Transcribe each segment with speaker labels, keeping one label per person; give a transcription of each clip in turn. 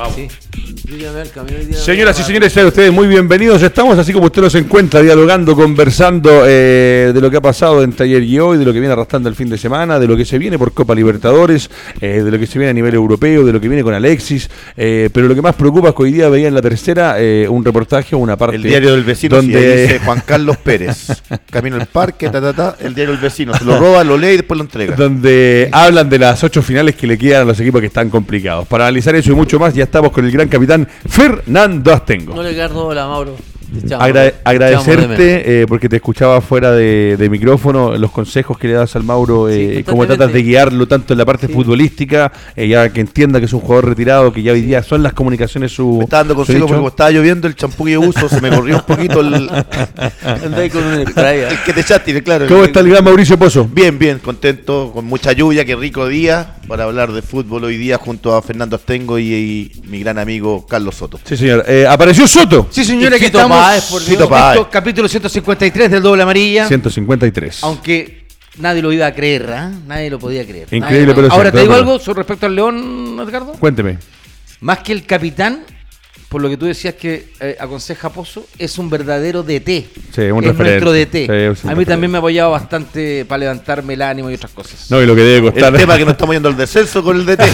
Speaker 1: Vamos. Sí. Señoras y señores, sean ustedes muy bienvenidos. Estamos así como usted los encuentra, dialogando, conversando eh, de lo que ha pasado entre ayer y hoy, de lo que viene arrastrando el fin de semana, de lo que se viene por Copa Libertadores, eh, de lo que se viene a nivel europeo, de lo que viene con Alexis. Eh, pero lo que más preocupa es que hoy día veía en la tercera un reportaje, una parte.
Speaker 2: El diario del vecino, donde dice Juan Carlos Pérez. Camino al parque, ta, ta, ta, el diario del vecino. Se lo roba, lo lee y después lo entrega.
Speaker 1: Donde hablan de las ocho finales que le quedan a los equipos que están complicados. Para analizar eso y mucho más, ya estamos con el gran capitán Fernando Astengo.
Speaker 3: No le cargo la Mauro
Speaker 1: agradecerte eh, porque te escuchaba fuera de, micrófono los consejos que le das al Mauro, eh, cómo tratas de guiarlo tanto en la parte futbolística, eh, ya que entienda que es un jugador retirado, que ya hoy día son las comunicaciones su.
Speaker 2: Me está dando consejos porque estaba lloviendo el champú que uso, se me corrió un poquito el. el que te echaste, claro.
Speaker 1: ¿Cómo está el gran Mauricio Pozo?
Speaker 2: Bien, bien, contento, con mucha lluvia, qué rico día para hablar de fútbol hoy día junto a Fernando Astengo y, mi gran amigo Carlos Soto.
Speaker 1: Sí, señor. ¿Apareció Soto?
Speaker 3: Sí, señora, que estamos capítulo 153 del Doble Amarilla.
Speaker 1: 153.
Speaker 3: Aunque nadie lo iba a creer, ¿eh? Nadie lo podía creer.
Speaker 1: Increíble, pero
Speaker 3: Ahora, ¿te digo algo sobre respecto al León, Edgardo?
Speaker 1: Cuénteme.
Speaker 3: Más que el capitán, por lo que tú decías que eh, aconseja Pozo, es un verdadero DT.
Speaker 1: Sí, un
Speaker 3: es nuestro DT. a mí también me ha apoyado bastante para levantarme el ánimo y otras cosas.
Speaker 1: No, y lo que debe costar.
Speaker 2: El tema que no estamos yendo al descenso con el DT.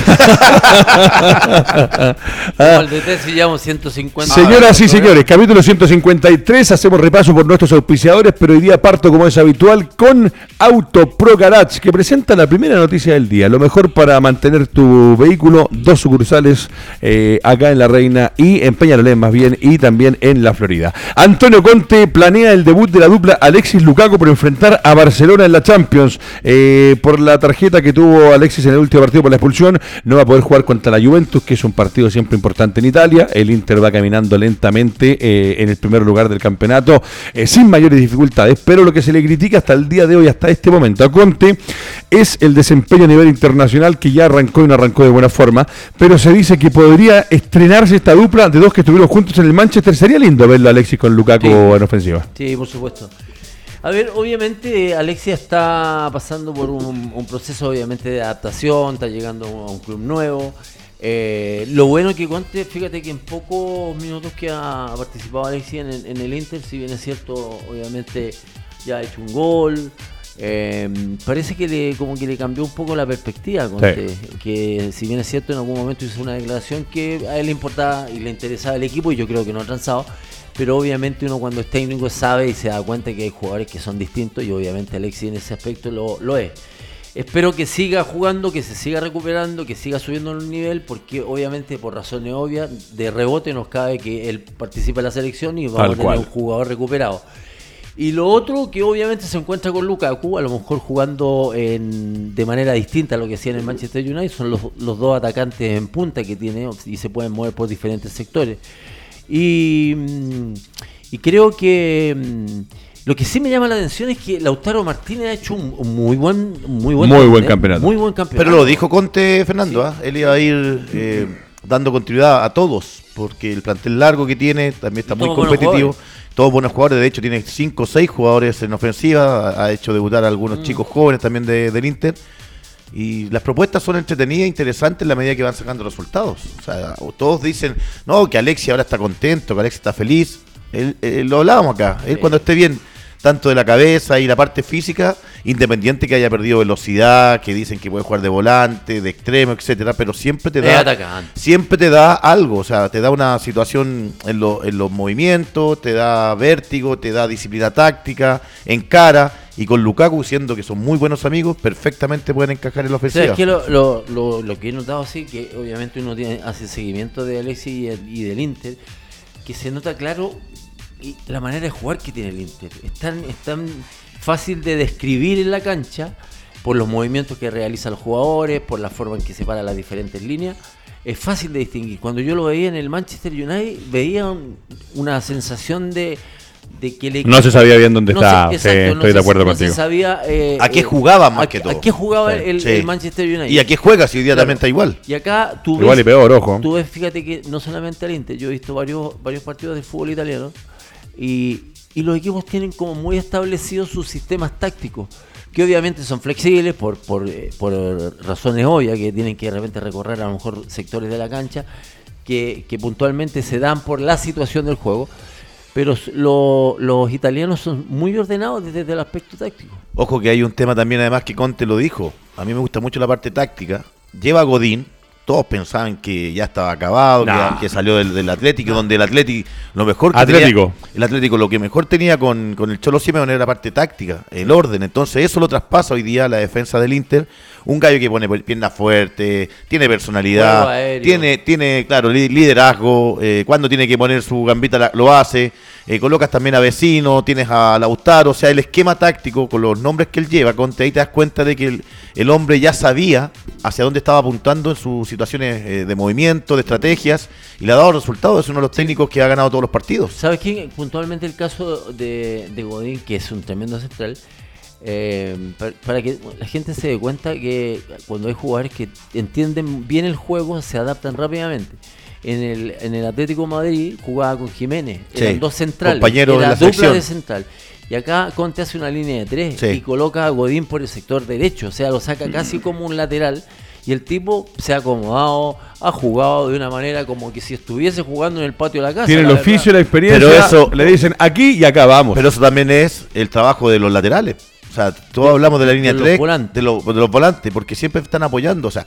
Speaker 3: el DT si llevamos 150.
Speaker 1: Señoras y señores, capítulo 153, hacemos repaso por nuestros auspiciadores, pero hoy día parto como es habitual con Auto Pro Garage, que presenta la primera noticia del día. Lo mejor para mantener tu vehículo, dos sucursales eh, acá en La Reina y en Peñarolén más bien y también en la Florida. Antonio Conte planea el debut de la dupla Alexis Lukaku por enfrentar a Barcelona en la Champions. Eh, por la tarjeta que tuvo Alexis en el último partido por la expulsión, no va a poder jugar contra la Juventus, que es un partido siempre importante en Italia. El Inter va caminando lentamente eh, en el primer lugar del campeonato eh, sin mayores dificultades, pero lo que se le critica hasta el día de hoy, hasta este momento a Conte, es el desempeño a nivel internacional que ya arrancó y no arrancó de buena forma, pero se dice que podría estrenarse esta dupla dos que estuvieron juntos en el Manchester, sería lindo verlo a Alexis con Lukaku en ofensiva.
Speaker 3: Sí, por supuesto. A ver, obviamente Alexis está pasando por un, proceso obviamente de adaptación, está llegando a un club nuevo. Eh, lo bueno que Conte, fíjate que en pocos minutos que ha participado Alexis en en el Inter, si bien es cierto, obviamente ya ha hecho un gol, eh, parece que le, como que le cambió un poco la perspectiva, que si bien es cierto en algún momento hizo una declaración que a él le importaba y le interesaba el equipo y yo creo que no ha transado, pero obviamente uno cuando es técnico sabe y se da cuenta que hay jugadores que son distintos y obviamente Alexis en ese aspecto lo, lo es. Espero que siga jugando, que se siga recuperando, que siga subiendo el nivel, porque obviamente por razones obvias, de rebote nos cabe que él participa en la selección y vamos a tener un jugador recuperado. Y lo otro que obviamente se encuentra con Lukaku, a lo mejor jugando en, de manera distinta a lo que hacía en el Manchester United, son los, dos atacantes en punta que tiene y se pueden mover por diferentes sectores. Y, mm, y creo que mm, lo que sí me llama la atención es que Lautaro Martínez ha hecho un, muy buen muy buen,
Speaker 1: muy buen campeonato.
Speaker 3: Muy buen campeonato.
Speaker 2: Pero lo dijo Conte Fernando, ¿ah? él iba a ir eh, dando continuidad a todos, porque el plantel largo que tiene también está muy competitivo todos buenos jugadores, de hecho tiene 5 o 6 jugadores en ofensiva, ha hecho debutar a algunos mm. chicos jóvenes también del Inter. Y las propuestas son entretenidas e interesantes en la medida que van sacando resultados. O sea, todos dicen, no, que Alexia ahora está contento, que Alexia está feliz. lo hablábamos acá. Él cuando esté bien tanto de la cabeza y la parte física, independiente que haya perdido velocidad, que dicen que puede jugar de volante, de extremo, etcétera, pero siempre te da siempre te da algo, o sea, te da una situación en, en los movimientos, te da vértigo, te da disciplina táctica, en cara y con Lukaku siendo que son muy buenos amigos, perfectamente pueden encajar en la ofensiva.
Speaker 3: es que lo, lo, lo, que he notado así, que obviamente uno tiene, hace seguimiento de Alexis y del Inter, que se nota claro y la manera de jugar que tiene el Inter. Es tan, es tan fácil de describir en la cancha por los movimientos que realizan los jugadores, por la forma en que separa las diferentes líneas. Es fácil de distinguir. Cuando yo lo veía en el Manchester United, veía una sensación de, de que
Speaker 1: No se sabía bien dónde estaba. estoy de acuerdo contigo.
Speaker 2: sabía, eh, ¿A qué jugaba más que todo?
Speaker 3: ¿A qué jugaba el, Manchester United?
Speaker 2: ¿Y a qué juega si hoy día también está igual?
Speaker 3: Y acá tú
Speaker 1: Igual y peor, ojo.
Speaker 3: Tú ves, fíjate que no solamente el Inter, yo he visto varios, varios partidos de fútbol italiano y, los equipos tienen como muy establecidos sus sistemas tácticos, que obviamente son flexibles por, por, eh, por razones obvias, que tienen que de repente recorrer a lo mejor sectores de la cancha, que, puntualmente se dan por la situación del juego. Pero lo- los italianos son muy ordenados desde el aspecto táctico.
Speaker 2: Ojo que hay un tema también además que Conte lo dijo. A mí me gusta mucho la parte táctica. Lleva a Godín. Todos pensaban que ya estaba acabado, que-
Speaker 1: Nah.
Speaker 2: que, salió del, del Atlético, donde el Atlético, lo mejor que
Speaker 1: Atlético.
Speaker 2: tenía, el Atlético lo que mejor tenía con, con el Cholo Simeone era la parte táctica, el orden. Entonces eso lo traspasa hoy día a la defensa del Inter. Un gallo que pone piernas fuertes, tiene personalidad, tiene, tiene, claro, li- liderazgo, eh, cuando tiene que poner su gambita la- lo hace, eh, colocas también a Vecino, tienes a Lautaro, o sea, el esquema táctico con los nombres que él lleva, Conte, ahí te das cuenta de que el, el hombre ya sabía hacia dónde estaba apuntando en sus situaciones eh, de movimiento, de estrategias, y le ha dado resultados, es uno de los técnicos que ha ganado todos los partidos.
Speaker 3: ¿Sabes quién? Puntualmente el caso de, de Godín, que es un tremendo central, eh, pa- para, que la gente se dé cuenta que cuando hay jugadores que entienden bien el juego, se adaptan rápidamente. En el, en el Atlético de Madrid jugaba con Jiménez,
Speaker 2: Sí,
Speaker 3: eran dos centrales,
Speaker 2: compañeros de
Speaker 3: era
Speaker 2: la
Speaker 3: dupla de central. Y acá Conte hace una línea de tres
Speaker 2: Sí.
Speaker 3: y coloca a Godín por el sector derecho, o sea, lo saca casi como un lateral. Y el tipo se ha acomodado, ha jugado de una manera como que si estuviese jugando en el patio de la casa.
Speaker 1: Tiene el oficio, la experiencia.
Speaker 2: Pero eso-
Speaker 1: le dicen aquí y acá vamos.
Speaker 2: Pero eso también es el trabajo de los laterales. O sea, todos hablamos de la línea
Speaker 3: de los
Speaker 2: 3,
Speaker 3: volantes.
Speaker 2: de, los- de los volantes, porque siempre están apoyando. O sea,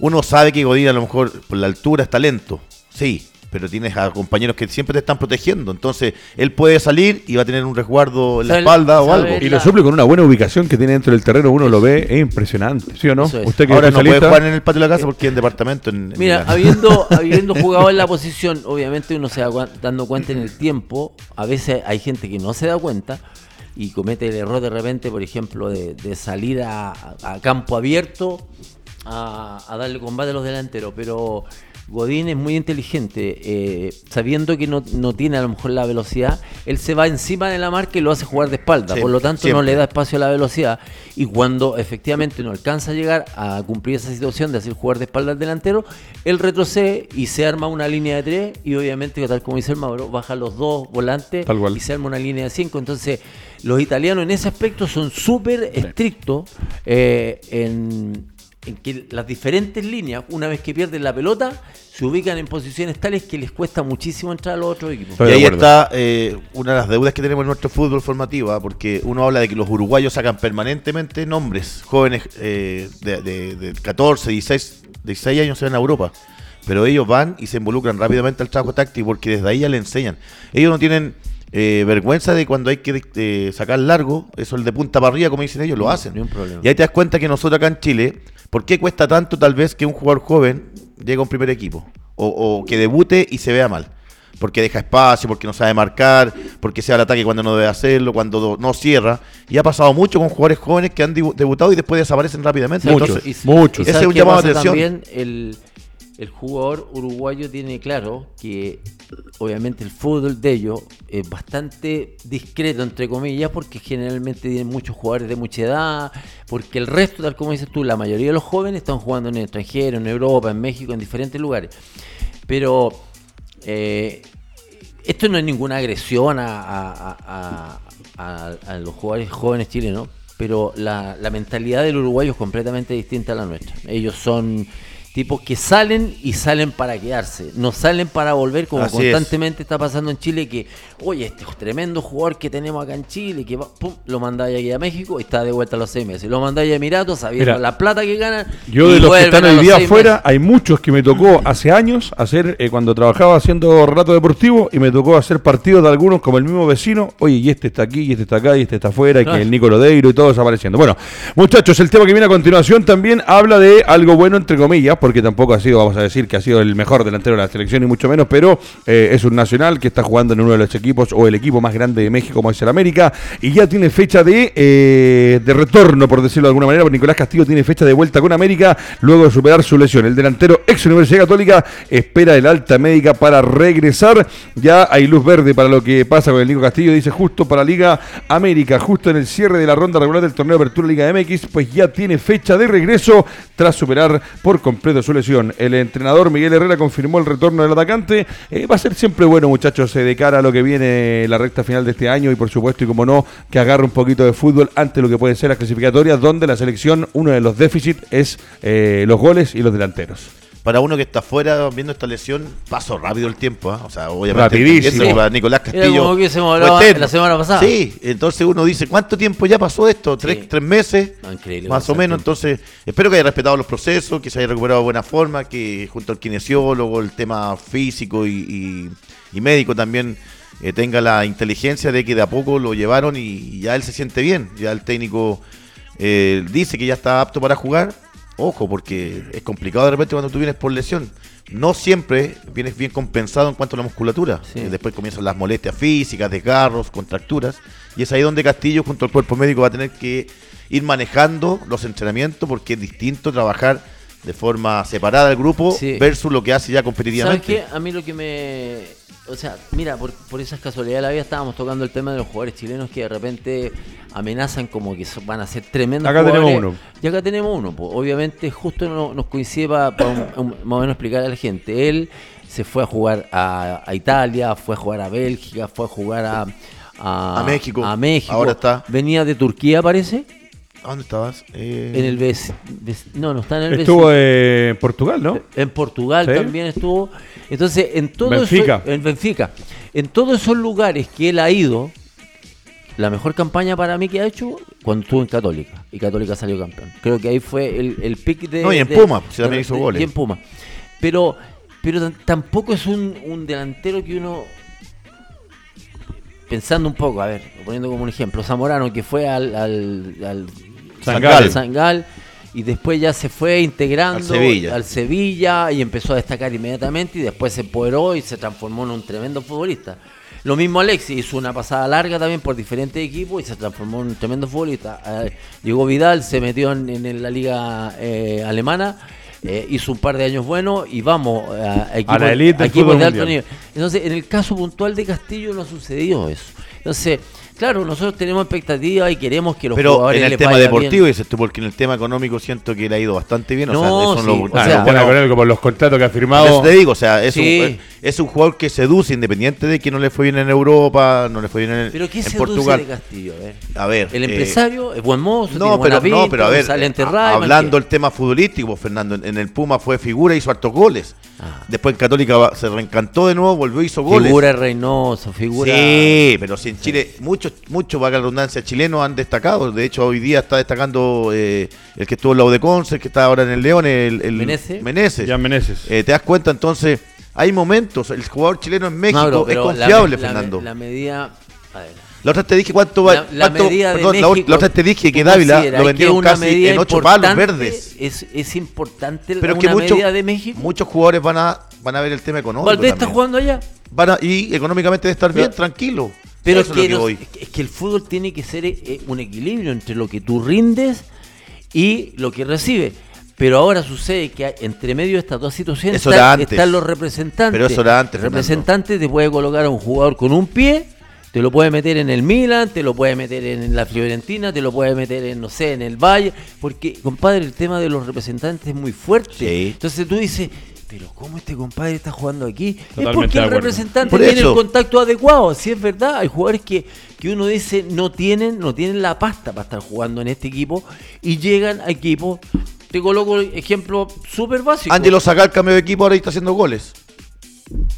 Speaker 2: uno sabe que Godín a lo mejor por la altura está lento, sí, pero tienes a compañeros que siempre te están protegiendo. Entonces, él puede salir y va a tener un resguardo en la
Speaker 3: ¿Sabe-
Speaker 2: espalda o algo.
Speaker 1: y lo suple con una buena ubicación que tiene dentro del terreno, uno lo ve, es impresionante, ¿sí o no?
Speaker 3: Es.
Speaker 1: Usted que
Speaker 2: Ahora no puede jugar en el patio de la casa porque es en departamento. En, en
Speaker 3: Mira, habiendo, habiendo jugado en la posición, obviamente uno se va dando cuenta en el tiempo. A veces hay gente que no se da cuenta y comete el error de repente, por ejemplo, de, de salir a, a campo abierto a, a darle combate a los delanteros. Pero Godín es muy inteligente, eh, sabiendo que no, no tiene a lo mejor la velocidad, él se va encima de la marca y lo hace jugar de espalda.
Speaker 2: Sí,
Speaker 3: por lo tanto, no le da espacio a la velocidad. Y cuando efectivamente no alcanza a llegar a cumplir esa situación de hacer jugar de espalda al delantero, él retrocede y se arma una línea de tres. Y obviamente, tal como dice el Mauro, baja los dos volantes y se arma una línea de cinco. Entonces, los italianos en ese aspecto son súper estrictos eh, en, en que las diferentes líneas, una vez que pierden la pelota, se ubican en posiciones tales que les cuesta muchísimo entrar a los otros equipos.
Speaker 1: Estoy
Speaker 2: y ahí está eh, una de las deudas que tenemos en nuestro fútbol formativo, ¿ah? porque uno habla de que los uruguayos sacan permanentemente nombres, jóvenes eh, de, de- de 14, 16, 16 años se van a Europa, pero ellos van y se involucran rápidamente al trabajo táctico porque desde ahí ya le enseñan. Ellos no tienen eh, vergüenza de cuando hay que eh, sacar largo, eso el de punta para arriba, como dicen ellos, lo hacen.
Speaker 3: ni un problema.
Speaker 2: Y ahí te das cuenta que nosotros acá en Chile, ¿por qué cuesta tanto tal vez que un jugador joven llegue a un primer equipo? O, o que debute y se vea mal. Porque deja espacio, porque no sabe marcar, porque se da el ataque cuando no debe hacerlo, cuando no cierra. Y ha pasado mucho con jugadores jóvenes que han debu- debutado y después desaparecen rápidamente.
Speaker 1: Muchos.
Speaker 2: Entonces,
Speaker 3: Y-
Speaker 1: muchos.
Speaker 2: Ese
Speaker 3: ¿sabes
Speaker 2: es un llamado de atención.
Speaker 3: También el, el jugador uruguayo tiene claro que obviamente el fútbol de ellos es bastante discreto, entre comillas, porque generalmente tienen muchos jugadores de mucha edad, porque el resto, tal como dices tú, la mayoría de los jóvenes están jugando en el extranjero, en Europa, en México, en diferentes lugares. Pero eh, esto no es ninguna agresión a, los jugadores jóvenes chilenos, pero la mentalidad del uruguayo es completamente distinta a la nuestra. Ellos son tipos que salen y salen para quedarse, no salen para volver como
Speaker 2: Así es.
Speaker 3: constantemente está pasando en Chile que, oye, este tremendo jugador que tenemos acá en Chile, que va, pum, lo mandáis aquí a México y está de vuelta a los seis meses. Lo mandáis a Emiratos sabiendo
Speaker 1: Mira,
Speaker 3: la plata que ganan.
Speaker 1: Yo
Speaker 3: y
Speaker 1: de los que están hoy día afuera,
Speaker 3: meses.
Speaker 1: hay muchos que me tocó hace años hacer, eh, cuando trabajaba haciendo relato deportivo, y me tocó hacer partidos de algunos como el mismo vecino, oye, y este está aquí, y este está acá, y este está afuera, y que el Nico Lodeiro y todo desapareciendo. Bueno, muchachos, el tema que viene a continuación también habla de algo bueno, entre comillas, porque tampoco ha sido, vamos a decir, que ha sido el mejor delantero de la selección, ni mucho menos, pero eh, es un nacional que está jugando en uno de los equipos, o el equipo más grande de México, como es el América, y ya tiene fecha de, eh, de retorno, por decirlo de alguna manera, porque Nicolás Castillo tiene fecha de vuelta con América luego de superar su lesión. El delantero ex Universidad Católica espera el alta médica para regresar. Ya hay luz verde para lo que pasa con el Nico Castillo, dice justo para Liga América, justo en el cierre de la ronda regular del torneo de Apertura Liga MX, pues ya tiene fecha de regreso tras superar por completo su lesión. El entrenador Miguel Herrera confirmó el retorno del atacante. Eh, va a ser siempre bueno, muchachos, eh, de cara a lo que viene la recta final de este año y por supuesto, y como no, que agarre un poquito de fútbol ante lo que pueden ser las clasificatorias, donde la selección, uno de los déficits es eh, los goles y los delanteros.
Speaker 2: Para uno que está afuera viendo esta lesión, pasó rápido el tiempo, ¿ah? o sea, obviamente
Speaker 1: Rapidísimo.
Speaker 2: para Nicolás Castillo.
Speaker 3: como que se me
Speaker 2: fue
Speaker 3: hablaba
Speaker 2: eterno.
Speaker 3: la semana pasada.
Speaker 2: Sí, entonces uno dice, ¿cuánto tiempo ya pasó esto? ¿Tres,
Speaker 3: Sí.
Speaker 2: tres meses?
Speaker 3: Increíble,
Speaker 2: más o menos,
Speaker 3: tiempo.
Speaker 2: entonces espero que haya respetado los procesos, que se haya recuperado de buena forma, que junto al kinesiólogo, el tema físico y, y- y médico también eh, tenga la inteligencia de que de a poco lo llevaron y, y ya él se siente bien, ya el técnico eh, dice que ya está apto para jugar. Ojo, porque es complicado de repente cuando tú vienes por lesión. No siempre vienes bien compensado en cuanto a la musculatura.
Speaker 3: Sí.
Speaker 2: Después comienzan las molestias físicas, desgarros, contracturas. Y es ahí donde Castillo, junto al cuerpo médico, va a tener que ir manejando los entrenamientos porque es distinto trabajar de forma separada del grupo
Speaker 3: Sí.
Speaker 2: versus lo que hace ya
Speaker 3: ¿Sabes
Speaker 2: competitivamente.
Speaker 3: qué? A mí lo que me... O sea, mira, por, por esas casualidades de la vida estábamos tocando el tema de los jugadores chilenos que de repente amenazan como que van a ser tremendos
Speaker 1: Acá tenemos uno.
Speaker 3: Y acá tenemos uno. pues. Obviamente justo no- nos coincide para, para un- un- más o menos explicar a la gente. Él se fue a jugar a, a Italia, fue a jugar a Bélgica, fue a jugar a...
Speaker 2: A México.
Speaker 3: A México.
Speaker 2: Ahora está.
Speaker 3: Venía de Turquía, parece.
Speaker 2: ¿A ¿Dónde estabas? Eh,
Speaker 3: En el BS, no, no está en el
Speaker 1: Estuvo
Speaker 3: BS.
Speaker 1: en Portugal, ¿no?
Speaker 3: En Portugal
Speaker 1: Sí.
Speaker 3: también estuvo. Entonces, en todo
Speaker 1: Benfica.
Speaker 3: eso- en Benfica. En todos esos lugares que él ha ido, la mejor campaña para mí que ha hecho cuando estuvo en Católica. Y Católica salió campeón. Creo que ahí fue el, el pick de.
Speaker 2: No, y en
Speaker 3: de-
Speaker 2: Puma, si también
Speaker 3: de-
Speaker 2: hizo goles.
Speaker 3: Y en Puma. Pero, pero tampoco es un, un delantero que uno. Pensando un poco, a ver, poniendo como un ejemplo, Zamorano que fue al, al, al
Speaker 1: Sangal.
Speaker 3: al Sangal, y después ya se fue integrando
Speaker 2: Al Sevilla.
Speaker 3: al Sevilla y empezó a destacar inmediatamente y después se empoderó y se transformó en un tremendo futbolista. Lo mismo Alexis, hizo una pasada larga también por diferentes equipos y se transformó en un tremendo futbolista. Eh, llegó Vidal, se metió en, en la liga eh, alemana, eh, hizo un par de años buenos y vamos a, equipos,
Speaker 1: la elite del
Speaker 3: a equipos de alto
Speaker 1: mundial.
Speaker 3: nivel. Entonces, en el caso puntual de Castillo no sucedió eso. Entonces, claro, nosotros tenemos expectativas y queremos que los
Speaker 2: Pero
Speaker 3: jugadores
Speaker 2: en el
Speaker 3: les
Speaker 2: tema deportivo,
Speaker 3: bien.
Speaker 2: dices tú, porque en el tema económico siento que le ha ido bastante bien. O
Speaker 3: No,
Speaker 2: sea, eso
Speaker 3: sí,
Speaker 2: lo-
Speaker 3: o
Speaker 1: Ah,
Speaker 3: sea,
Speaker 1: el tema económico por los contratos que ha firmado.
Speaker 2: eso te digo, o sea, es,
Speaker 3: Sí.
Speaker 2: un, es un jugador que seduce independiente de que no le fue bien en Europa, no le fue bien en,
Speaker 3: Pero ¿qué
Speaker 2: en Portugal.
Speaker 3: de Castillo? A ver.
Speaker 2: A ver,
Speaker 3: El
Speaker 2: eh,
Speaker 3: empresario es buen mozo, tiene
Speaker 2: No,
Speaker 3: buena
Speaker 2: pero, no,
Speaker 3: pinta,
Speaker 2: pero a ver,
Speaker 3: sale enterrado.
Speaker 2: hablando el tema futbolístico, pues, Fernando, en, en el Puma fue figura, hizo hartos goles.
Speaker 3: Ah.
Speaker 2: Después en Católica se reencantó de nuevo, volvió, hizo goles.
Speaker 3: Figura Reynoso, figura.
Speaker 2: Sí, pero si en Chile, muchos, muchos, valga la redundancia, chilenos han destacado. De hecho, hoy día está destacando eh, el que estuvo en la U de Conce, el que está ahora en el León, el, el
Speaker 3: Menezes.
Speaker 2: Menezes.
Speaker 1: Jan Meneses.
Speaker 2: Eh, ¿Te das cuenta? Entonces, hay momentos. El jugador chileno en México es
Speaker 3: la
Speaker 2: confiable,
Speaker 3: la,
Speaker 2: Fernando.
Speaker 3: La, medida. A ver.
Speaker 2: La otra te dije cuánto va.
Speaker 3: La, la
Speaker 2: cuánto- perdón, la,
Speaker 3: México,
Speaker 2: la otra te dije que
Speaker 3: ¿tú
Speaker 2: Dávila lo vendieron casi en ocho palos verdes.
Speaker 3: Es, es importante
Speaker 2: Pero
Speaker 3: una
Speaker 2: que muchos,
Speaker 3: medida de México.
Speaker 2: muchos jugadores van a, van a ver el tema económico.
Speaker 3: Valdés está jugando allá.
Speaker 2: Van a- y económicamente de estar bien,
Speaker 3: Pero-
Speaker 2: tranquilo.
Speaker 3: Pero que, los- es que el fútbol tiene que ser eh, un equilibrio entre lo que tú rindes y lo que recibes. Pero ahora sucede que hay- entre medio de estas dos situaciones están,
Speaker 2: antes.
Speaker 3: están los representantes.
Speaker 2: Pero eso era antes,
Speaker 3: El representante te puede colocar a un jugador con un pie, te lo puede meter en el Milan, te lo puede meter en la Fiorentina, te lo puede meter en, no sé, en el Valle. Porque, compadre, el tema de los representantes es muy fuerte.
Speaker 2: Sí.
Speaker 3: Entonces tú dices, pero ¿cómo este compadre está jugando aquí? es porque el representante
Speaker 2: Por
Speaker 3: tiene el contacto adecuado. Si es verdad, hay jugadores que, que uno dice no tienen, no tienen la pasta para estar jugando en este equipo y llegan a equipos. Te coloco ejemplo súper básico.
Speaker 2: Ángelo saca el cambio de equipo ahora y está haciendo goles.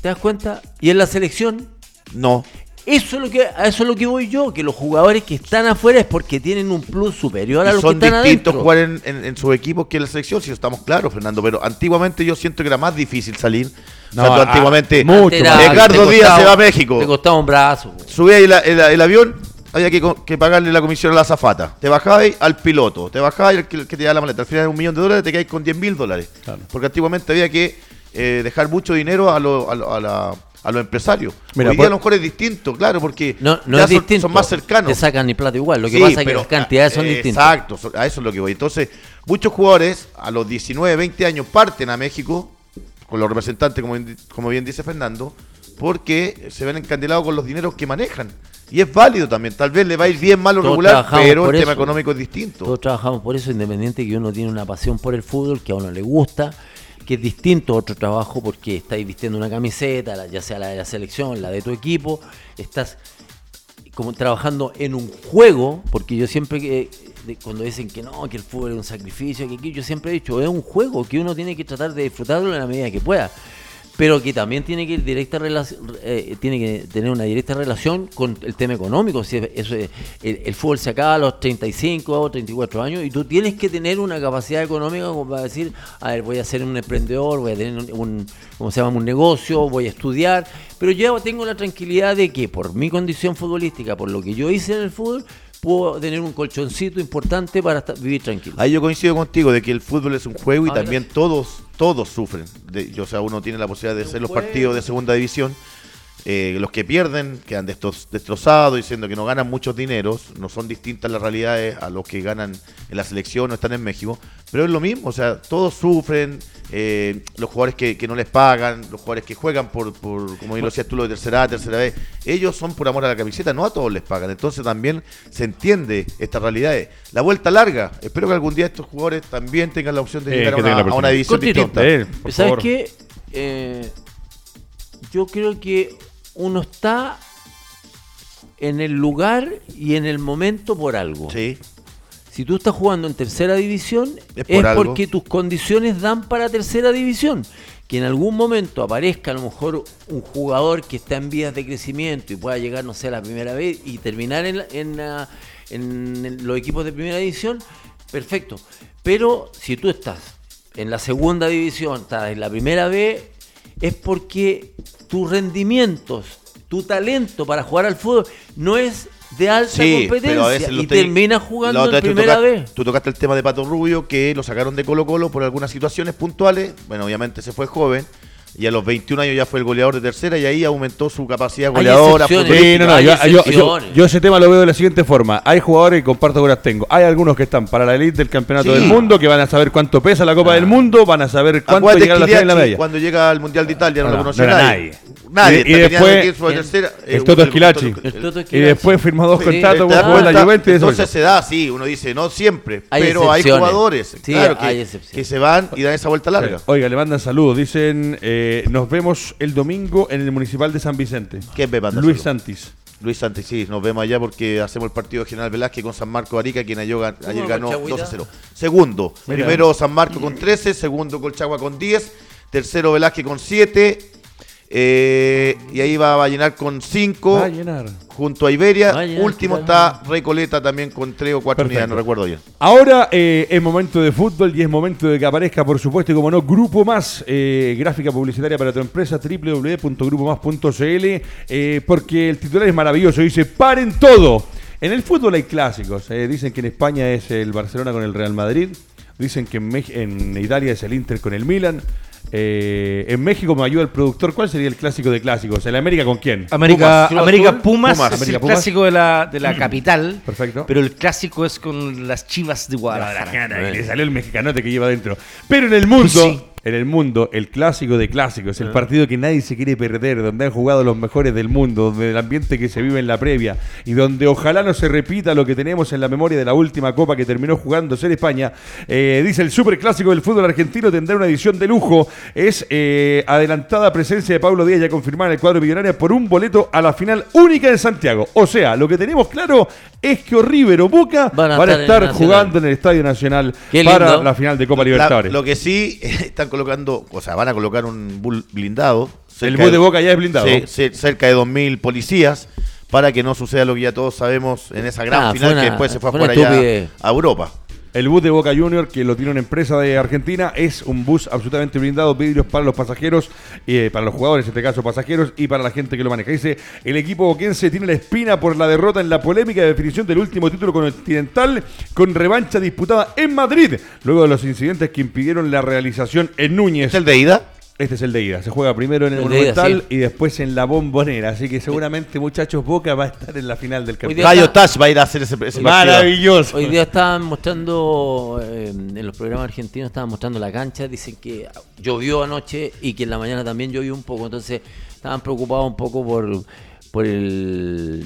Speaker 3: ¿Te das cuenta? Y en la selección,
Speaker 2: No.
Speaker 3: eso es lo que, a eso es lo que voy yo, que los jugadores que están afuera es porque tienen un plus superior a
Speaker 2: Y
Speaker 3: los
Speaker 2: son
Speaker 3: que están
Speaker 2: distintos
Speaker 3: adentro.
Speaker 2: jugar en, en, en sus equipos que en la selección, si estamos claros, Fernando. Pero antiguamente yo siento que era más difícil salir.
Speaker 1: No,
Speaker 2: o sea, tú
Speaker 1: a-
Speaker 2: antiguamente,
Speaker 1: mucho.
Speaker 2: Ricardo Díaz se va a México.
Speaker 3: Te costaba un brazo. güey.
Speaker 2: subía ahí la- el, el avión, había que, que pagarle la comisión a la azafata. Te bajabas al piloto, te bajabas al que, que te da la maleta. Al final de un millón de dólares te quedas con 10 mil dólares.
Speaker 1: Claro.
Speaker 2: Porque antiguamente había que eh, dejar mucho dinero a, lo- a, lo- a la- a los empresarios.
Speaker 1: Mira,
Speaker 2: Hoy día
Speaker 1: por-
Speaker 2: a lo mejor es distinto, claro, porque
Speaker 3: No, no
Speaker 2: ya
Speaker 3: es
Speaker 2: son,
Speaker 3: distinto.
Speaker 2: son más cercanos.
Speaker 3: Te sacan ni plata igual. Lo que
Speaker 2: Sí,
Speaker 3: pasa es que las cantidades son
Speaker 2: eh,
Speaker 3: distintas.
Speaker 2: Exacto, a eso es lo que voy. Entonces, muchos jugadores a los 19, 20 años parten a México con los representantes, como, como bien dice Fernando, porque se ven encandilados con los dineros que manejan. Y es válido también. Tal vez le va a ir bien mal o regular, pero el tema económico es distinto.
Speaker 3: Todos trabajamos por eso, independiente que uno tiene una pasión por el fútbol, que a uno le gusta, que es distinto a otro trabajo porque estáis vistiendo una camiseta, ya sea la de la selección, la de tu equipo, estás como trabajando en un juego, porque yo siempre que cuando dicen que no, que el fútbol es un sacrificio, que yo siempre he dicho, es un juego que uno tiene que tratar de disfrutarlo en la medida que pueda pero que también tiene que ir directa eh, tiene que tener una directa relación con el tema económico. Si eso, el, fútbol se acaba a los 35 o 34 años y tú tienes que tener una capacidad económica como para decir, a ver, voy a ser un emprendedor, voy a tener un, ¿cómo se llama? un negocio, voy a estudiar, pero yo tengo la tranquilidad de que por mi condición futbolística, por lo que yo hice en el fútbol, puedo tener un colchoncito importante para vivir tranquilo.
Speaker 2: Ahí yo coincido contigo de que el fútbol es un juego y también todos todos sufren. De, o sea, uno tiene la posibilidad de hacer los partidos de segunda división. Eh, los que pierden quedan destrozados diciendo que no ganan muchos dineros, no son distintas las realidades a los que ganan en la selección o están en México, pero es lo mismo, o sea, todos sufren, eh, los jugadores que, no les pagan, los jugadores que juegan por, por como lo decías tú, lo de tercera A, tercera vez, ellos son por amor a la camiseta, no a todos les pagan. Entonces también se entiende esta realidad. La vuelta larga, espero que algún día estos jugadores también tengan la opción de llegar a una, división distinta.
Speaker 3: ¿Sabes qué? Eh, yo creo que uno está en el lugar y en el momento por algo.
Speaker 2: Sí.
Speaker 3: Si tú estás jugando en tercera división, es, porque tus condiciones dan para tercera división. Que en algún momento aparezca a lo mejor un jugador que está en vías de crecimiento y pueda llegar, no sé, a la primera vez y terminar en, en los equipos de primera división, perfecto. Pero si tú estás en la segunda división, estás en la primera vez, es porque tus rendimientos, tu talento para jugar al fútbol no es de alta competencia y termina jugando en primera vez.
Speaker 2: Tú tocaste el tema de Pato Rubio, que lo sacaron de Colo Colo por algunas situaciones puntuales. Bueno, obviamente se fue joven y a los 21 años ya fue el goleador de tercera y ahí aumentó su capacidad goleadora.
Speaker 1: Sí, no, no, yo, ese tema lo veo de la siguiente forma. Hay jugadores y comparto que las tengo. Hay algunos que están para la elite del campeonato del mundo, que van a saber cuánto pesa la Copa del ah. Mundo, van a saber cuánto llega a la en la media.
Speaker 2: Cuando llega al Mundial de Italia no, lo conoce
Speaker 1: nadie. nadie. Y, después el, Toto Esquilachi. Y después firmó dos contratos con la Juventus.
Speaker 2: Entonces se da así, uno dice, no siempre, pero hay jugadores claro, que se van y dan esa vuelta larga.
Speaker 1: Oiga, le mandan saludos, dicen eh, nos vemos el domingo en el Municipal de San Vicente.
Speaker 2: ¿Qué me
Speaker 1: Luis Santis.
Speaker 2: Luis Santis, sí, nos vemos allá porque hacemos el partido de General Velázquez con San Marco Arica, quien ayer, ganó 2 a 0. Segundo, primero San Marco con 13, segundo Colchagua con 10, tercero Velázquez con 7, eh, y ahí va a llenar con 5 junto a Iberia. Último está Recoleta también con 3 o 4 unidades, no recuerdo bien.
Speaker 1: Ahora eh, es momento de fútbol y es momento de que aparezca, por supuesto, y como no, Grupo Más, eh, gráfica publicitaria para tu empresa, www.grupomás.cl, porque el titular es maravilloso, dice, paren todo. En el fútbol hay clásicos, dicen que en España es el Barcelona con el Real Madrid, dicen que en, en Italia es el Inter con el Milan. Eh, en México me ayuda el productor. ¿Cuál sería el clásico de clásicos? ¿En América con quién?
Speaker 4: América Pumas, América Pumas, es el clásico de la, de la capital.
Speaker 1: Perfecto.
Speaker 4: Pero el clásico es con las chivas de Guadalajara.
Speaker 1: le salió el mexicanote que lleva adentro. Pero en el mundo en el mundo, el clásico de clásicos, el ah. partido que nadie se quiere perder, donde han jugado los mejores del mundo, donde el ambiente que se vive en la previa y donde ojalá no se repita lo que tenemos en la memoria de la última copa que terminó jugándose en España. Eh, dice el super clásico del fútbol argentino tendrá una edición de lujo. Es eh, adelantada presencia de Pablo Díaz ya confirmada en el cuadro millonario por un boleto a la final única en Santiago. O sea, lo que tenemos claro es que River o Boca van a, estar, jugando en el Estadio Nacional para la final de Copa Libertadores.
Speaker 2: lo que sí están colocando, o sea, van a colocar un bull blindado.
Speaker 1: El bull de, Boca ya es blindado.
Speaker 2: Sí, cerca de 2.000 policías para que no suceda lo que ya todos sabemos en esa gran ah, final que después se fue a jugar allá a Europa.
Speaker 1: El bus de Boca Junior, que lo tiene una empresa de Argentina, es un bus absolutamente blindado, vidrios para los pasajeros, eh, para los jugadores, en este caso pasajeros, y para la gente que lo maneja. Dice, el equipo boquense tiene la espina por la derrota en la polémica de definición del último título continental, con revancha disputada en Madrid, luego de los incidentes que impidieron la realización en Núñez.
Speaker 2: ¿Es el de ida?
Speaker 1: Este es el de ida. Se juega primero en el, Monumental y después en la Bombonera. Así que seguramente, muchachos, Boca va a estar en la final del campeonato.
Speaker 2: Cayo Tash va a ir a hacer ese,
Speaker 3: Maravilloso. Hoy día estaban mostrando, eh, en los programas argentinos, estaban mostrando la cancha. Dicen que llovió anoche y que en la mañana también llovió un poco. Entonces estaban preocupados un poco por, por el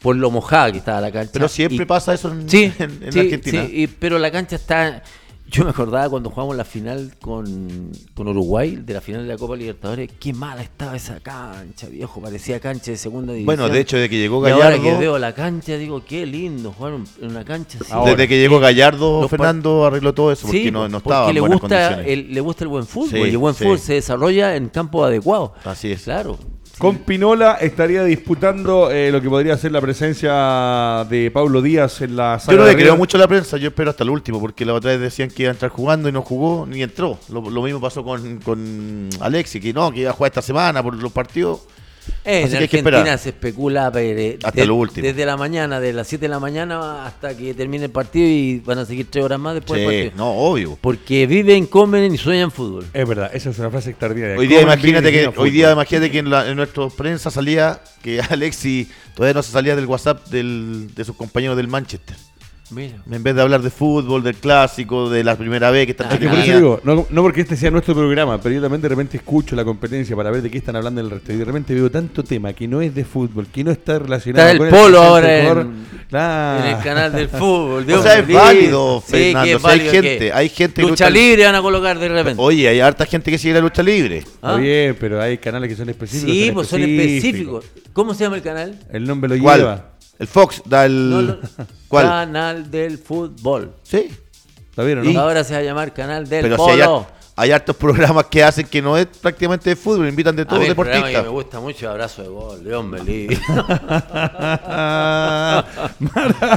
Speaker 3: por lo mojada que estaba la cancha.
Speaker 2: Pero siempre pasa eso en,
Speaker 3: sí, Argentina. Sí, pero la cancha está yo me acordaba cuando jugamos la final con, con, Uruguay, de la final de la Copa Libertadores, qué mala estaba esa cancha, viejo, parecía cancha de segunda división.
Speaker 2: Bueno, de hecho, desde que llegó Gallardo... Y
Speaker 3: ahora que veo la cancha, digo, qué lindo jugar en una cancha así.
Speaker 2: desde que llegó Gallardo, Fernando arregló todo eso, porque no, no estaba
Speaker 3: le gusta el, le gusta el buen fútbol, y el buen fútbol se desarrolla en campo adecuado.
Speaker 2: Así es.
Speaker 3: Claro.
Speaker 1: Con Pinola estaría disputando eh, lo que podría ser la presencia de Pablo Díaz en la
Speaker 2: sala Yo no le creo mucho a la prensa, yo espero hasta el último, porque la otra vez decían que iba a entrar jugando y no jugó ni entró. Lo, mismo pasó con, con Alexi, que no, que iba a jugar esta semana por los partidos
Speaker 3: en Argentina se especula
Speaker 2: hasta lo último.
Speaker 3: desde la mañana, de las 7 de la mañana hasta que termine el partido y van a seguir tres horas más después del partido.
Speaker 2: No, obvio.
Speaker 3: Porque viven, comen y sueñan fútbol.
Speaker 1: Es verdad, esa es una frase extraordinaria.
Speaker 2: Hoy día imagínate que hoy día imagínate que en, la, en nuestra prensa salía que Alexi todavía no se salía del WhatsApp del, de sus compañeros del Manchester. En vez de hablar de fútbol, del clásico, de la primera vez que están
Speaker 1: ah, por eso digo, no, no, porque este sea nuestro programa, pero yo también de repente escucho la competencia para ver de qué están hablando el resto. Y de repente veo tanto tema que no es de fútbol, que no está relacionado
Speaker 3: está el polo ahora en, el canal del fútbol.
Speaker 2: o sea, es válido, Fernando. hay gente, hay gente
Speaker 3: lucha, libre van a colocar de repente.
Speaker 2: Oye, hay harta gente que sigue la lucha libre.
Speaker 1: ¿Ah? bien, pero hay canales que son específicos.
Speaker 3: Sí, pues son específicos. ¿Cómo se llama el canal?
Speaker 1: El nombre lo lleva.
Speaker 2: El Fox da el.
Speaker 3: ¿Cuál? Canal del fútbol.
Speaker 2: Sí.
Speaker 3: ¿Lo vieron? ¿no? Ahora se va a llamar Canal del Pero Polo
Speaker 2: hay hartos programas que hacen que no es prácticamente de fútbol, invitan de todos deportistas.
Speaker 3: Que me gusta mucho Abrazo de Gol, León Belí.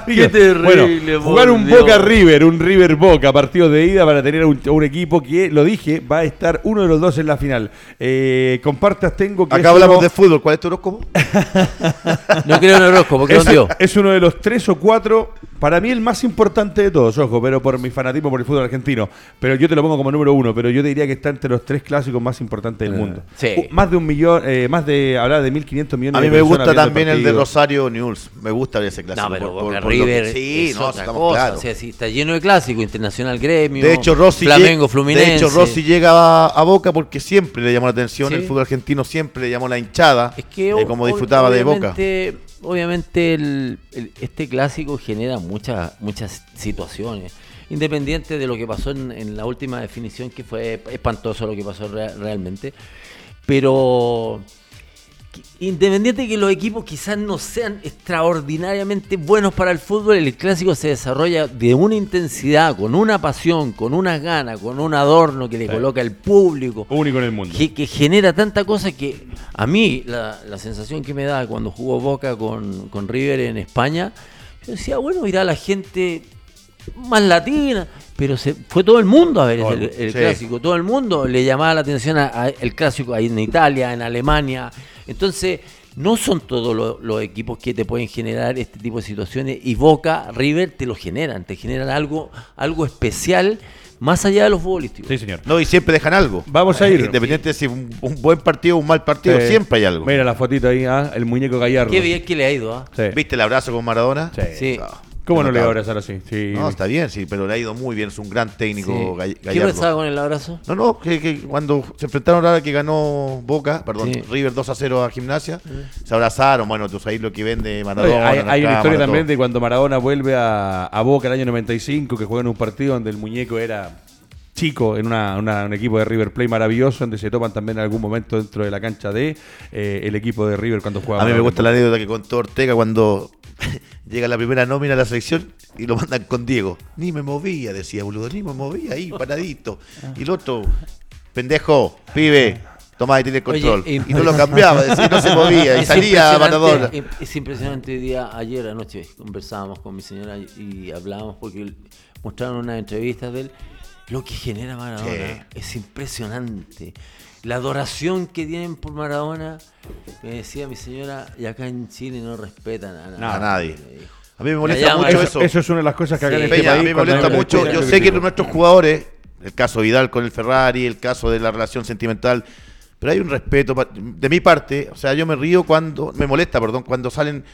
Speaker 1: Qué terrible. Bueno, jugar un Boca River, un River Boca, partido de ida para tener un, equipo que, lo dije, va a estar uno de los dos en la final. Eh, compartas tengo que...
Speaker 2: Acá hablamos de fútbol, ¿cuál es tu horóscopo?
Speaker 3: no creo en horóscopo, ¿qué
Speaker 1: es, es uno de los tres o cuatro, para mí el más importante de todos, ojo, pero por mi fanatismo por el fútbol argentino. Pero yo te lo pongo como número uno, pero yo diría que está entre los tres clásicos más importantes del eh, mundo.
Speaker 3: Sí.
Speaker 1: Más de un millón, eh, más de, hablar de 1.500 millones
Speaker 2: A mí me gusta también el de Rosario News. Me gusta ese clásico.
Speaker 3: No, pero River sí, no, estamos claros. O sea, si está lleno de clásicos, Internacional Gremio,
Speaker 2: de hecho, Rossi
Speaker 3: Flamengo, Fluminense.
Speaker 2: De hecho, Rossi llega a, Boca porque siempre le llamó la atención, el fútbol argentino siempre le llamó la hinchada, es que, de cómo disfrutaba de Boca
Speaker 3: obviamente el, este clásico genera muchas muchas situaciones independiente de lo que pasó en, la última definición, que fue espantoso lo que pasó realmente. Pero independiente de que los equipos quizás no sean extraordinariamente buenos para el fútbol, el clásico se desarrolla de una intensidad, con una pasión, con unas ganas, con un adorno que le coloca el público.
Speaker 1: Único en el mundo.
Speaker 3: Que, genera tanta cosa que a mí la, sensación que me da cuando jugó Boca con, con River en España, yo decía, bueno, irá la gente más latina, pero se fue todo el mundo a ver el, clásico, todo el mundo le llamaba la atención al clásico ahí en Italia, en Alemania. Entonces, no son todos los equipos que te pueden generar este tipo de situaciones y Boca, River te lo generan, te generan algo, algo especial más allá de los futbolísticos.
Speaker 2: Sí, señor. No, y siempre dejan algo.
Speaker 1: Vamos a ir.
Speaker 2: Independiente de si un, un buen partido o un mal partido, siempre hay algo.
Speaker 1: Mira la fotito ahí, ¿ah? el muñeco Gallardo.
Speaker 3: Qué bien que le ha ido. ¿ah?
Speaker 2: ¿Viste el abrazo con Maradona?
Speaker 3: Sí.
Speaker 1: ¿Cómo no le va a abrazar así? Sí.
Speaker 2: No, está bien, sí, pero le ha ido muy bien. Es un gran técnico Gallardo.
Speaker 3: ¿Qué pensaba con el abrazo?
Speaker 2: No, no, que, cuando se enfrentaron ahora que ganó Boca, perdón, River 2 a 0 a Gimnasia, se abrazaron. Bueno, tú sabes lo que vende Maradona.
Speaker 1: hay, una historia también de cuando Maradona vuelve a, Boca el año 95, que juega en un partido donde el muñeco era chico en una, un equipo de River Play maravilloso, donde se topan también en algún momento dentro de la cancha de eh, el equipo de River cuando juega.
Speaker 2: A mí me gusta la anécdota que contó Ortega cuando llega la primera nómina a la selección y lo mandan con Diego. Ni me movía, decía boludo, ni me movía ahí, paradito. Y el otro, pendejo, pibe, toma ahí tiene el control. y no lo cambiaba, decía, no se movía y salía Maradona.
Speaker 3: Es impresionante el día, ayer anoche conversábamos con mi señora y hablábamos porque mostraron unas entrevistas de él. Lo que genera Maradona es impresionante la adoración que tienen por Maradona, me decía mi señora, y acá en Chile no respetan a,
Speaker 2: a nadie. A mí me molesta mucho eso,
Speaker 1: eso. es una de las cosas que acá en este país,
Speaker 2: A mí me molesta mucho. Yo sé que nuestros jugadores, el caso Vidal con el Ferrari, el caso de la relación sentimental, pero hay un respeto de mi parte, o sea, yo me río cuando, me molesta, perdón, cuando salen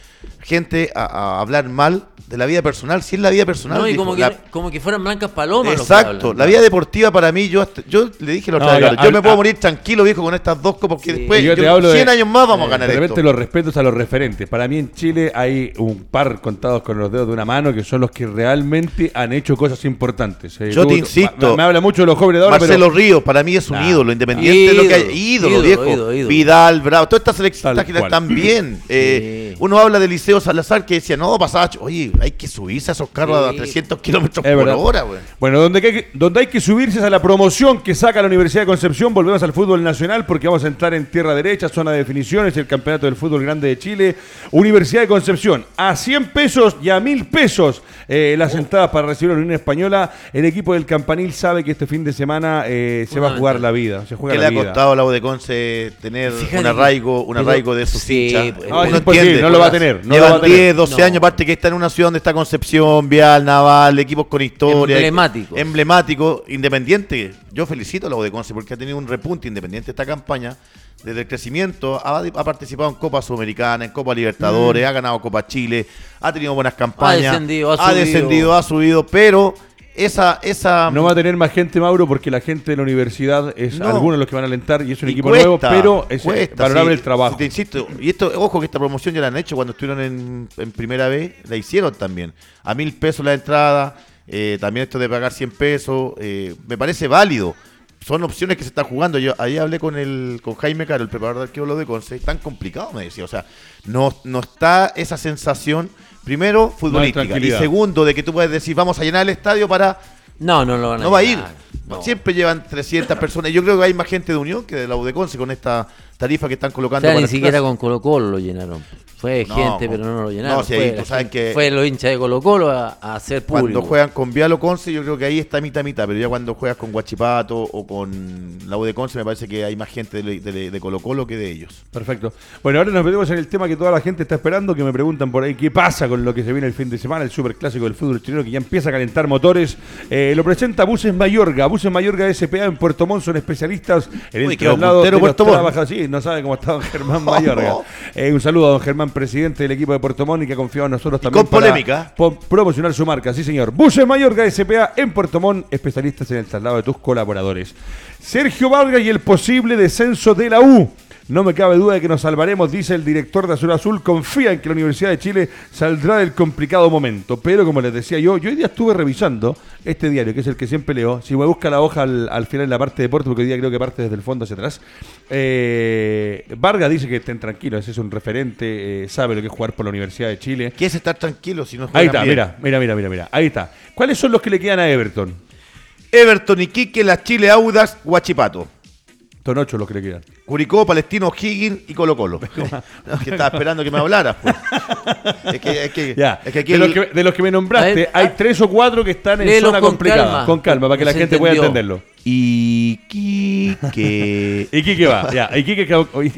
Speaker 2: gente a, hablar mal de la vida personal, si es la vida personal. No,
Speaker 3: y como, que, como que fueran blancas palomas.
Speaker 2: Exacto, la vida deportiva para mí, yo yo le dije la otra vez, yo me puedo morir tranquilo, viejo, con estas dos copas, porque después, yo 100 años más vamos a ganar
Speaker 1: de repente los respetos a los referentes. Para mí en Chile hay un par contados con los dedos de una mano que son los que realmente han hecho cosas importantes.
Speaker 2: Eh, yo te insisto.
Speaker 1: Me, habla mucho de los jóvenes de
Speaker 2: ahora, Marcelo Ríos, para mí es un ídolo, independiente de lo que hay ídolo, viejo. Vidal, Bravo, todas estas selecciones que están bien. Eh, uno habla de Liceo Salazar que decía, no, pasaba, oye, hay que subirse a esos carros a 300 kilómetros por hora, güey.
Speaker 1: Bueno, donde hay, donde hay que subirse es a la promoción que saca la Universidad de Concepción. Volvemos al fútbol nacional porque vamos a entrar en tierra derecha, zona de definiciones, el campeonato del fútbol grande de Chile. Universidad de Concepción, a 100 pesos y a 1000 pesos eh, las entradas para recibir a la Unión Española. El equipo del Campanil sabe que este fin de semana eh, se va a jugar la vida. Se juega
Speaker 2: ¿Qué
Speaker 1: le
Speaker 2: ha costado a la U de Conce tener un arraigo, un arraigo de sus sí,
Speaker 1: pues, No, no lo va a tener. No
Speaker 2: Llevan 10, 12 años, aparte que está en una ciudad donde está Concepción, Vial, Naval, equipos con historia.
Speaker 3: Emblemático.
Speaker 2: Emblemático, independiente. Yo felicito a la U de Conce porque ha tenido un repunte independiente esta campaña desde el crecimiento, ha, participado en Copa Sudamericana, en Copa Libertadores, mm. ha ganado Copa Chile, ha tenido buenas campañas, ha descendido, ha, descendido, ha subido, pero esa, esa...
Speaker 1: No va a tener más gente, Mauro, porque la gente de la universidad es algunos los que van a alentar y es un equipo nuevo, pero es valorable el trabajo.
Speaker 2: te insisto, y esto, ojo que esta promoción ya la han hecho cuando estuvieron en, en primera vez, la hicieron también. A mil pesos la entrada, eh, también esto de pagar 100 pesos, eh, me parece válido son opciones que se están jugando. Yo ahí hablé con el con Jaime Caro, el preparador de arqueólogos de Conce, tan complicado, me decía. O sea, no, no está esa sensación, primero, futbolística, y segundo, de que tú puedes decir, vamos a llenar el estadio para...
Speaker 3: No, no, no,
Speaker 2: no va a ir. Siempre llevan 300 personas. Yo creo que hay más gente de Unión que de la Conce con esta tarifa que están colocando.
Speaker 3: ni siquiera con Colo Colo lo llenaron. Fue gente, pero no lo llenaron. No, fue,
Speaker 2: saben que
Speaker 3: fue los hinchas de Colo Colo a, hacer público.
Speaker 2: Cuando juegan con Vialo Conce, yo creo que ahí está mitad mitad, pero ya cuando juegas con Guachipato o con la U de Conce, me parece que hay más gente de, Colo Colo que de ellos.
Speaker 1: Perfecto. Bueno, ahora nos metemos en el tema que toda la gente está esperando, que me preguntan por ahí qué pasa con lo que se viene el fin de semana, el superclásico del fútbol chileno que ya empieza a calentar motores. Eh, lo presenta Buses Mayorga. Buses Mayorga SPA en Puerto Montt son especialistas en el traslado de Puerto Montt. Sí, no sabe cómo está don Germán Mayorga. Eh, un saludo a don Germán, presidente del equipo de Puerto Montt y que ha confiado en nosotros también.
Speaker 2: Con polémica.
Speaker 1: promocionar su marca, sí señor. Buses Mayorga SPA en Puerto Montt, especialistas en el traslado de tus colaboradores. Sergio Vargas y el posible descenso de la U. No me cabe duda de que nos salvaremos, dice el director de Azul Azul. Confía en que la Universidad de Chile saldrá del complicado momento. Pero como les decía yo, yo hoy día estuve revisando este diario, que es el que siempre leo. Si me busca la hoja al, final en la parte de deporte, porque hoy día creo que parte desde el fondo hacia atrás. Eh, Vargas dice que estén tranquilos, es un referente, eh, sabe lo que es jugar por la Universidad de Chile.
Speaker 2: ¿Qué es estar tranquilo si no
Speaker 1: Ahí está, mira, mira, mira, mira, mira. Ahí está. ¿Cuáles son los que le quedan a Everton?
Speaker 2: Everton, Iquique, las Chile Audas, Huachipato.
Speaker 1: Son ocho los que le quedan.
Speaker 2: Curicó, Palestino, Higgins y Colo Colo. que estaba esperando que me hablaras. Pues. Es que, es que,
Speaker 1: de, los que, me nombraste, hay tres o cuatro que están en zona complicada. Con calma, para que la gente pueda entenderlo.
Speaker 2: Iquique.
Speaker 1: Iquique va, ya. Iquique,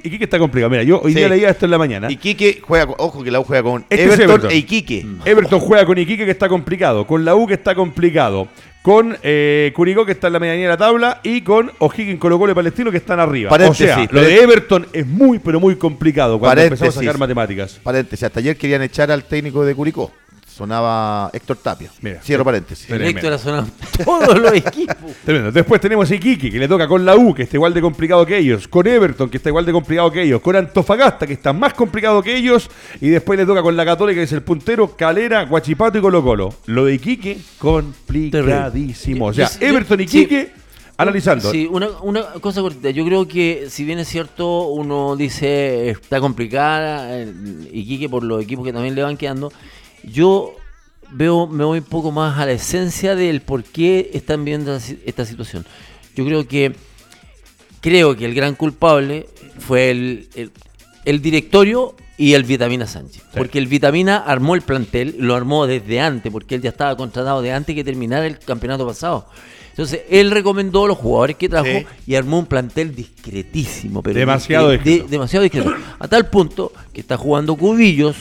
Speaker 1: Iquique está complicado. Mira, yo hoy día leía esto en la mañana.
Speaker 2: Iquique juega, ojo que la U juega con este Everton, e Iquique.
Speaker 1: Everton juega con Iquique que está complicado, con la U que está complicado con eh, Curicó, que está en la medianía de la tabla, y con O'Higgins, Colo Colo y Palestino, que están arriba. o sea, lo de Everton es muy, pero muy complicado cuando empezamos a sacar matemáticas.
Speaker 2: Paréntesis, hasta ayer querían echar al técnico de Curicó sonaba Héctor Tapia. Cierro paréntesis.
Speaker 3: Héctor ha sonado todos los equipos.
Speaker 1: Tremendo. Después tenemos a Iquique, que le toca con la U, que está igual de complicado que ellos, con Everton, que está igual de complicado que ellos, con Antofagasta, que está más complicado que ellos, y después le toca con la Católica, que es el puntero, Calera, Guachipato y Colo Colo. Lo de Iquique, complicadísimo. O sea, Everton y Iquique... Analizando.
Speaker 3: Sí, una, una cosa cortita. Yo creo que, si bien es cierto, uno dice está complicada, eh, Iquique por los equipos que también le van quedando, yo veo, me voy un poco más a la esencia del por qué están viendo esta situación. Yo creo que creo que el gran culpable fue el, el, directorio y el Vitamina Sánchez. Porque el Vitamina armó el plantel, lo armó desde antes, porque él ya estaba contratado de antes que terminara el campeonato pasado. Entonces, él recomendó los jugadores que trajo y armó un plantel discretísimo. Pero
Speaker 1: demasiado
Speaker 3: discreto. demasiado discreto. A tal punto que está jugando Cubillos,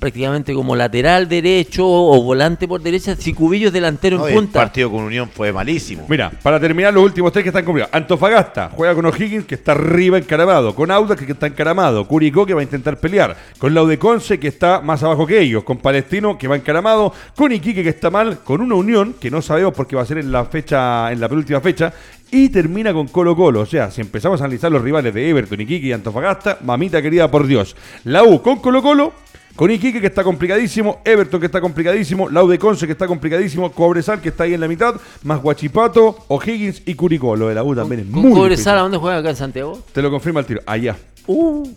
Speaker 3: prácticamente como lateral derecho o volante por derecha, si Cubillo es delantero
Speaker 2: No,
Speaker 3: en
Speaker 2: el
Speaker 3: punta.
Speaker 2: partido con Unión fue malísimo.
Speaker 1: Mira, para terminar los últimos tres que están conmigo. Antofagasta juega con O'Higgins que está arriba encaramado, con Audax que está encaramado, Curicó que va a intentar pelear, con Laudeconce que está más abajo que ellos, con Palestino que va encaramado, con Iquique que está mal, con una Unión que no sabemos porque va a ser en la fecha, en la penúltima fecha, y termina con Colo Colo. O sea, si empezamos a analizar los rivales de Everton, Iquique y Antofagasta, mamita querida por Dios. La U con Colo Colo, con Iquique que está complicadísimo, Everton que está complicadísimo, Laude Conce que está complicadísimo, Cobresal que está ahí en la mitad, más Guachipato, O'Higgins y Curicó. Lo de la U también es muy
Speaker 3: Cobresal,
Speaker 1: difícil.
Speaker 3: ¿a dónde juega acá en Santiago?
Speaker 1: Te lo confirma el tiro. Allá.
Speaker 3: Uh.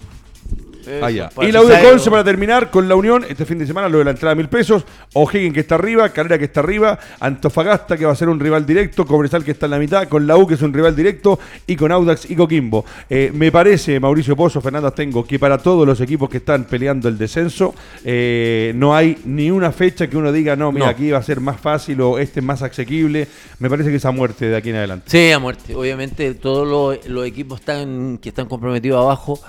Speaker 3: Eso,
Speaker 1: Allá.
Speaker 3: para-
Speaker 1: Y la U de
Speaker 2: ¿sabes?
Speaker 1: Conce para terminar con la Unión este fin de semana, lo de la entrada a mil pesos. O'Higgins que está arriba, Carrera que está arriba, Antofagasta que va a ser un rival directo, Cobresal que está en la mitad, con la U que es un rival directo y con Audax y Coquimbo. Eh, me parece, Mauricio Pozo, Fernando Astengo, que para todos los equipos que están peleando el descenso, eh, no hay ni una fecha que uno diga, no, mira,
Speaker 3: No.
Speaker 1: aquí va a ser más fácil o este es más asequible. Me parece que esa muerte de aquí en adelante.
Speaker 3: Sí, a muerte. Obviamente todos los, los equipos están, que están comprometidos abajo.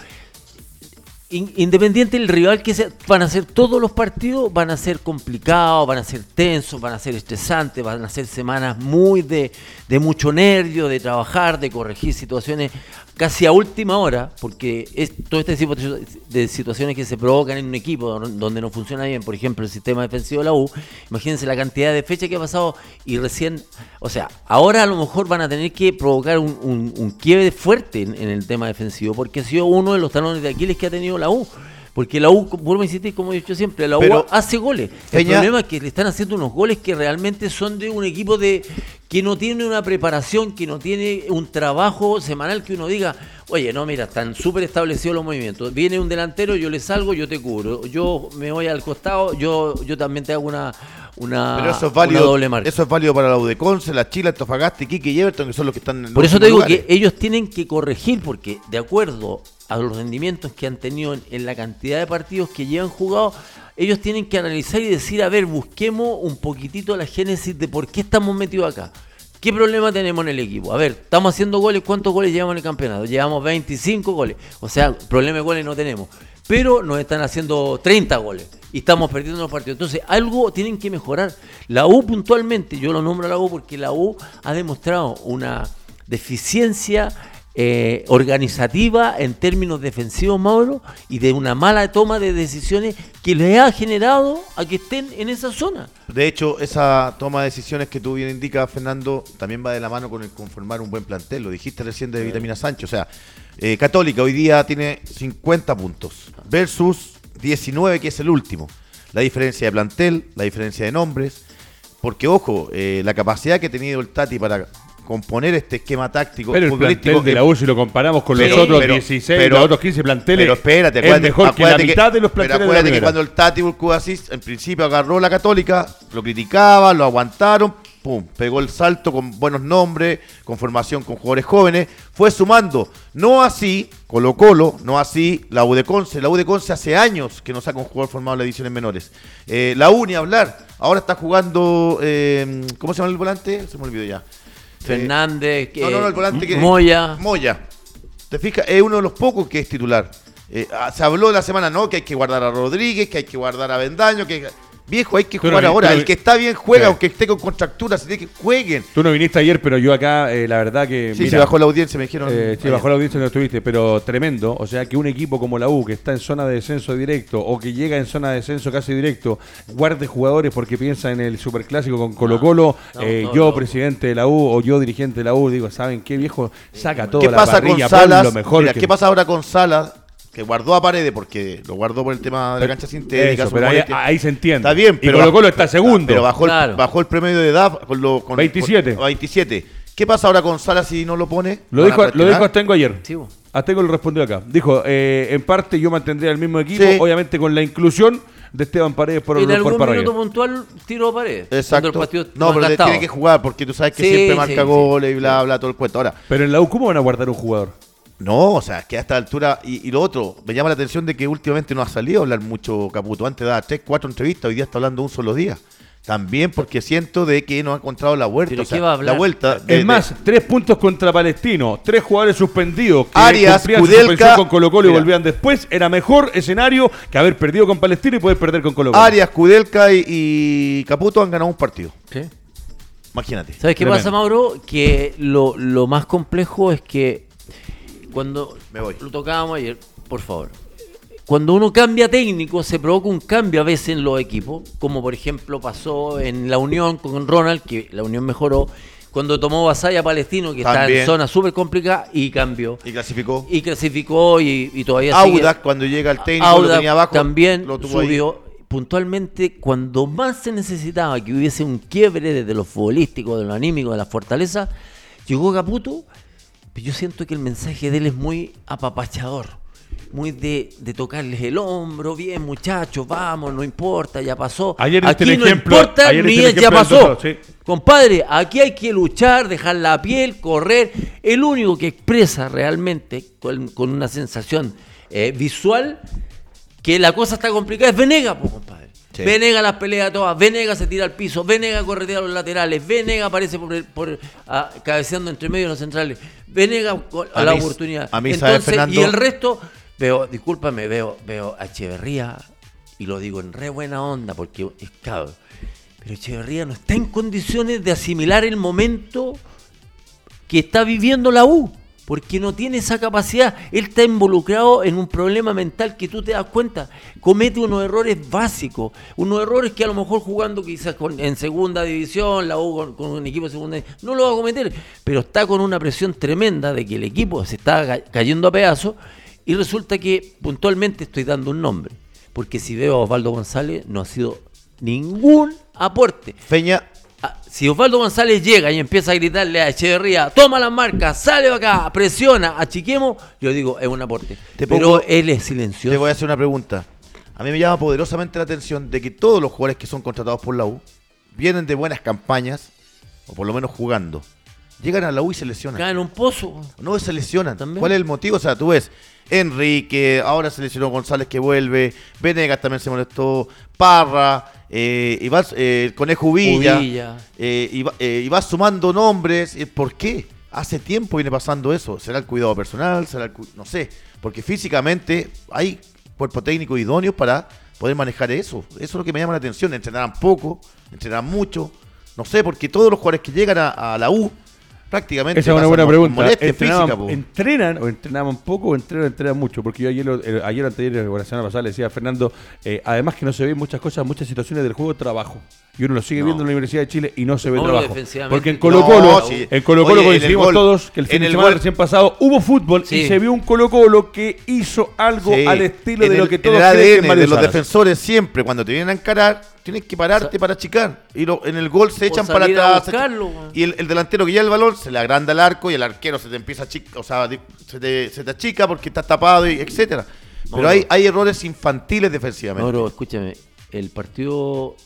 Speaker 3: In- independiente del rival que sea, van a ser todos los partidos, van a ser complicados, van a ser tensos, van a ser estresantes, van a ser semanas muy de, de mucho nervio, de trabajar, de corregir situaciones casi a última hora, porque es todo este tipo de situaciones que se provocan en un equipo don- donde no funciona bien, por ejemplo, el sistema defensivo de la U, imagínense la cantidad de fechas que ha pasado y recién, o sea, ahora a lo mejor van a tener que provocar un, un, un quiebre fuerte en, en el tema defensivo, porque ha sido uno de los talones de Aquiles que ha tenido la U. Porque la U, vuelvo a insistir, como he dicho siempre, la U
Speaker 2: Pero,
Speaker 3: hace goles. El
Speaker 2: Peña-
Speaker 3: problema es que le están haciendo unos goles que realmente son de un equipo de que no tiene una preparación, que no tiene un trabajo semanal que uno diga, oye, no, mira, están súper establecidos los movimientos. Viene un delantero, yo le salgo, yo te cubro. Yo me voy al costado, yo, yo también te hago una, una,
Speaker 2: Pero eso es
Speaker 3: una doble marca.
Speaker 2: Eso es válido para la U de Conce, la Chile, Antofagasta, Iquique y Everton, que son los que están en
Speaker 3: Por eso te digo que ellos tienen que corregir, porque de acuerdo a los rendimientos que han tenido en, en la cantidad de partidos que llevan jugado, ellos tienen que analizar y decir, a ver, busquemos un poquitito la génesis de por qué estamos metidos acá. ¿Qué problema tenemos en el equipo? A ver, estamos haciendo goles, ¿cuántos goles llevamos en el campeonato? Llevamos 25 goles. O sea, problema de goles no tenemos. Pero nos están haciendo 30 goles y estamos perdiendo los partidos. Entonces, algo tienen que mejorar. La U puntualmente, yo lo nombro a la U porque la U ha demostrado una deficiencia eh, organizativa en términos defensivos, Mauro, y de una mala toma de decisiones que le ha generado a que estén en esa zona.
Speaker 2: De hecho, esa toma de decisiones que tú bien indicas, Fernando, también va de la mano con el conformar un buen plantel. Lo dijiste recién de Vitamina Sánchez. O sea, eh, Católica hoy día tiene 50 puntos versus 19, que es el último. La diferencia de plantel, la diferencia de nombres. Porque, ojo, eh, la capacidad que ha tenido el Tati para componer este esquema táctico
Speaker 1: Pero el
Speaker 2: futbolístico
Speaker 1: de la U, si lo comparamos con
Speaker 2: Pero-
Speaker 1: los otros
Speaker 2: pero-
Speaker 1: 16,
Speaker 2: pero-
Speaker 1: los otros 15 planteles,
Speaker 2: Pero espérate,
Speaker 1: es
Speaker 2: acuérdate,
Speaker 1: mejor que la mitad de los
Speaker 2: pero
Speaker 1: planteles de la
Speaker 2: acuérdate que cuando el Tati Burkuasis en principio agarró la Católica, lo criticaba, lo aguantaron, pum, pegó el salto con buenos nombres, con formación con jugadores jóvenes, fue sumando. No así Colo Colo, no así la U de Conce. La U de Conce hace años que no saca un jugador formado en las divisiones menores. Eh, la U ni hablar. Ahora está jugando, eh, ¿cómo se llama el volante? Se me olvidó ya.
Speaker 3: Fernández,
Speaker 2: No, no, no, el volante que.
Speaker 3: Moya.
Speaker 2: Moya. ¿Te fijas? Es uno de los pocos que es titular. Eh, ah, se habló la semana, no, que hay que guardar a Rodríguez, que hay que guardar a Bendaño, que. Viejo, hay que
Speaker 1: no
Speaker 2: jugar ahora.
Speaker 1: no
Speaker 2: El que está bien juega,
Speaker 1: Sí.
Speaker 2: aunque esté con contractura, se tiene que jueguen.
Speaker 1: Tú no viniste ayer, pero yo acá, eh, la verdad que.
Speaker 2: Sí,
Speaker 1: mira,
Speaker 2: se bajó la audiencia, me dijeron.
Speaker 1: Eh, sí, bajó la audiencia no estuviste, pero tremendo. O sea, que un equipo como la U, que está en zona de descenso directo o que llega en zona de descenso casi directo, guarde jugadores porque piensa en el superclásico con Colo-Colo.
Speaker 3: no,
Speaker 1: eh, yo, presidente de la U o yo, dirigente de la U, digo, ¿saben qué viejo? Saca todo
Speaker 2: ¿Qué
Speaker 1: la
Speaker 2: pasa con
Speaker 1: parrilla,
Speaker 2: Salas?
Speaker 1: lo mejor.
Speaker 2: Mira,
Speaker 1: que-
Speaker 2: ¿Qué pasa ahora con Salas? Que guardó a Paredes porque lo guardó por el tema de la cancha sintética.
Speaker 1: Eso,
Speaker 2: su
Speaker 1: pero ahí, se entiende.
Speaker 2: Está bien,
Speaker 1: y
Speaker 2: pero.
Speaker 1: Colo-Colo
Speaker 2: bajó-
Speaker 1: está segundo.
Speaker 2: Pero bajó,
Speaker 3: Claro.
Speaker 2: el, bajó el promedio de edad con lo, con,
Speaker 1: 27.
Speaker 2: con- 27. ¿Qué pasa ahora con Salas si no lo pone?
Speaker 1: Lo
Speaker 2: ¿Van a
Speaker 1: dijo, lo dijo Astengo ayer.
Speaker 3: Sí.
Speaker 1: Astengo lo respondió acá. Dijo, eh, en parte yo mantendría el mismo equipo,
Speaker 2: Sí.
Speaker 1: obviamente con la inclusión de Esteban Paredes por,
Speaker 3: en
Speaker 1: por
Speaker 3: algún minuto puntual tiro a pared.
Speaker 2: Exacto.
Speaker 3: El partido
Speaker 2: No, pero le tiene que jugar porque tú sabes que
Speaker 3: Sí,
Speaker 2: siempre marca
Speaker 3: sí.
Speaker 2: goles y bla, bla, todo el cuento. Ahora,
Speaker 1: Pero en la U, ¿cómo van a guardar un jugador?
Speaker 2: No, o sea, es que a esta altura. Y, y lo otro, me llama la atención de que últimamente no ha salido a hablar mucho Caputo. Antes daba tres, cuatro entrevistas, hoy día está hablando un solo día. también porque siento de que no ha encontrado la vuelta. la vuelta.
Speaker 1: es más, tres puntos contra Palestino, tres jugadores suspendidos que
Speaker 2: Arias, Kudelka,
Speaker 1: con Colo Colo y volvían después. Era mejor escenario que haber perdido con Palestino y poder perder con Colo Colo.
Speaker 2: Arias, Kudelka y, Caputo han ganado un partido. ¿Sí? Imagínate.
Speaker 3: ¿Sabes qué pasa, Mauro? Que lo, lo más complejo es que cuando
Speaker 2: Me voy.
Speaker 3: lo tocábamos ayer, por favor cuando uno cambia técnico, se provoca un cambio a veces en los equipos, como por ejemplo pasó en la Unión con Ronald, que la Unión mejoró, cuando tomó Basaya Palestino, que está en zona súper complicada, y cambió.
Speaker 2: Y clasificó.
Speaker 3: Y clasificó y, todavía
Speaker 2: Audax, cuando llega el técnico, lo tenía abajo.
Speaker 3: También subió. Puntualmente, cuando más se necesitaba que hubiese un quiebre desde lo futbolístico, de lo anímico, de la fortaleza, llegó Caputo. Pero yo siento que el mensaje de él es muy apapachador muy de, de, tocarles el hombro, bien muchachos, vamos, no importa, ya pasó.
Speaker 1: Ayer
Speaker 3: aquí
Speaker 1: no
Speaker 3: importa, ni ya pasó. Compadre, aquí hay que luchar, dejar la piel, correr. El único que expresa realmente con, una sensación eh, visual que la cosa está complicada es Venega, pues, compadre. Venega las pelea todas, Venega se tira al piso, Venega corretea a los laterales, Venega aparece por, por cabeceando entre medio de los centrales, Venega a, la oportunidad.
Speaker 2: A mí, Entonces,
Speaker 3: y el resto Veo, discúlpame, veo, veo a Echeverría, y lo digo en re buena onda porque es cabrón, pero Echeverría no está en condiciones de asimilar el momento que está viviendo la U, porque no tiene esa capacidad. Él está involucrado en un problema mental que tú te das cuenta, comete unos errores básicos, unos errores que a lo mejor jugando quizás en segunda división, la U con, un equipo de segunda división, no lo va a cometer, pero está con una presión tremenda de que el equipo se está cayendo a pedazos y resulta que puntualmente estoy dando un nombre, porque si veo a Osvaldo González no ha sido ningún aporte.
Speaker 2: Feña.
Speaker 3: Ah, si Osvaldo González llega y empieza a gritarle a Echeverría, toma las marcas, sale acá, presiona, achiquemos, yo digo, es un aporte. Pero él es silencioso.
Speaker 2: Te voy a hacer una pregunta. A mí me llama poderosamente la atención de que todos los jugadores que son contratados por la U vienen de buenas campañas, o por lo menos jugando. Llegan a la U y se lesionan.
Speaker 3: Caen en un pozo.
Speaker 2: No, se lesionan. ¿Cuál es el motivo? O sea, tú ves, Enrique, ahora se lesionó González que vuelve, Venegas también se molestó, Parra, eh, y vas, eh, el Conejo Villa, eh, y, eh, vas sumando nombres. ¿Por qué? Hace tiempo viene pasando eso. ¿Será el cuidado personal? ¿Será el no sé. Porque físicamente hay cuerpo técnico idóneo para poder manejar eso. Eso es lo que me llama la atención. Entrenarán poco, entrenarán mucho. No sé, porque todos los jugadores que llegan a la U prácticamente.
Speaker 1: Esa es una buena pregunta. ¿Entrenan o entrenaban poco o entrenan, entrenan mucho? Porque yo ayer, eh, ayer anterior, la semana pasada, le decía a Fernando, eh, además que no se ven muchas cosas, muchas situaciones del juego trabajo. Y uno lo sigue viendo en la Universidad de Chile y no se ve trabajo. Porque en Colo Colo, en Colo Colo coincidimos todos que el fin de semana recién pasado hubo fútbol y se vio un Colo Colo que hizo algo al estilo de lo que todos
Speaker 2: el ADN de los defensores siempre, cuando te vienen a encarar, tienes que pararte para achicar. Y en el gol se echan para atrás. y el, delantero que lleva el balón se le agranda el arco y el arquero se te empieza a chica, o sea, se te, se te achica porque está tapado y etcétera. Pero hay, hay errores infantiles defensivamente.
Speaker 3: No, escúchame, el partido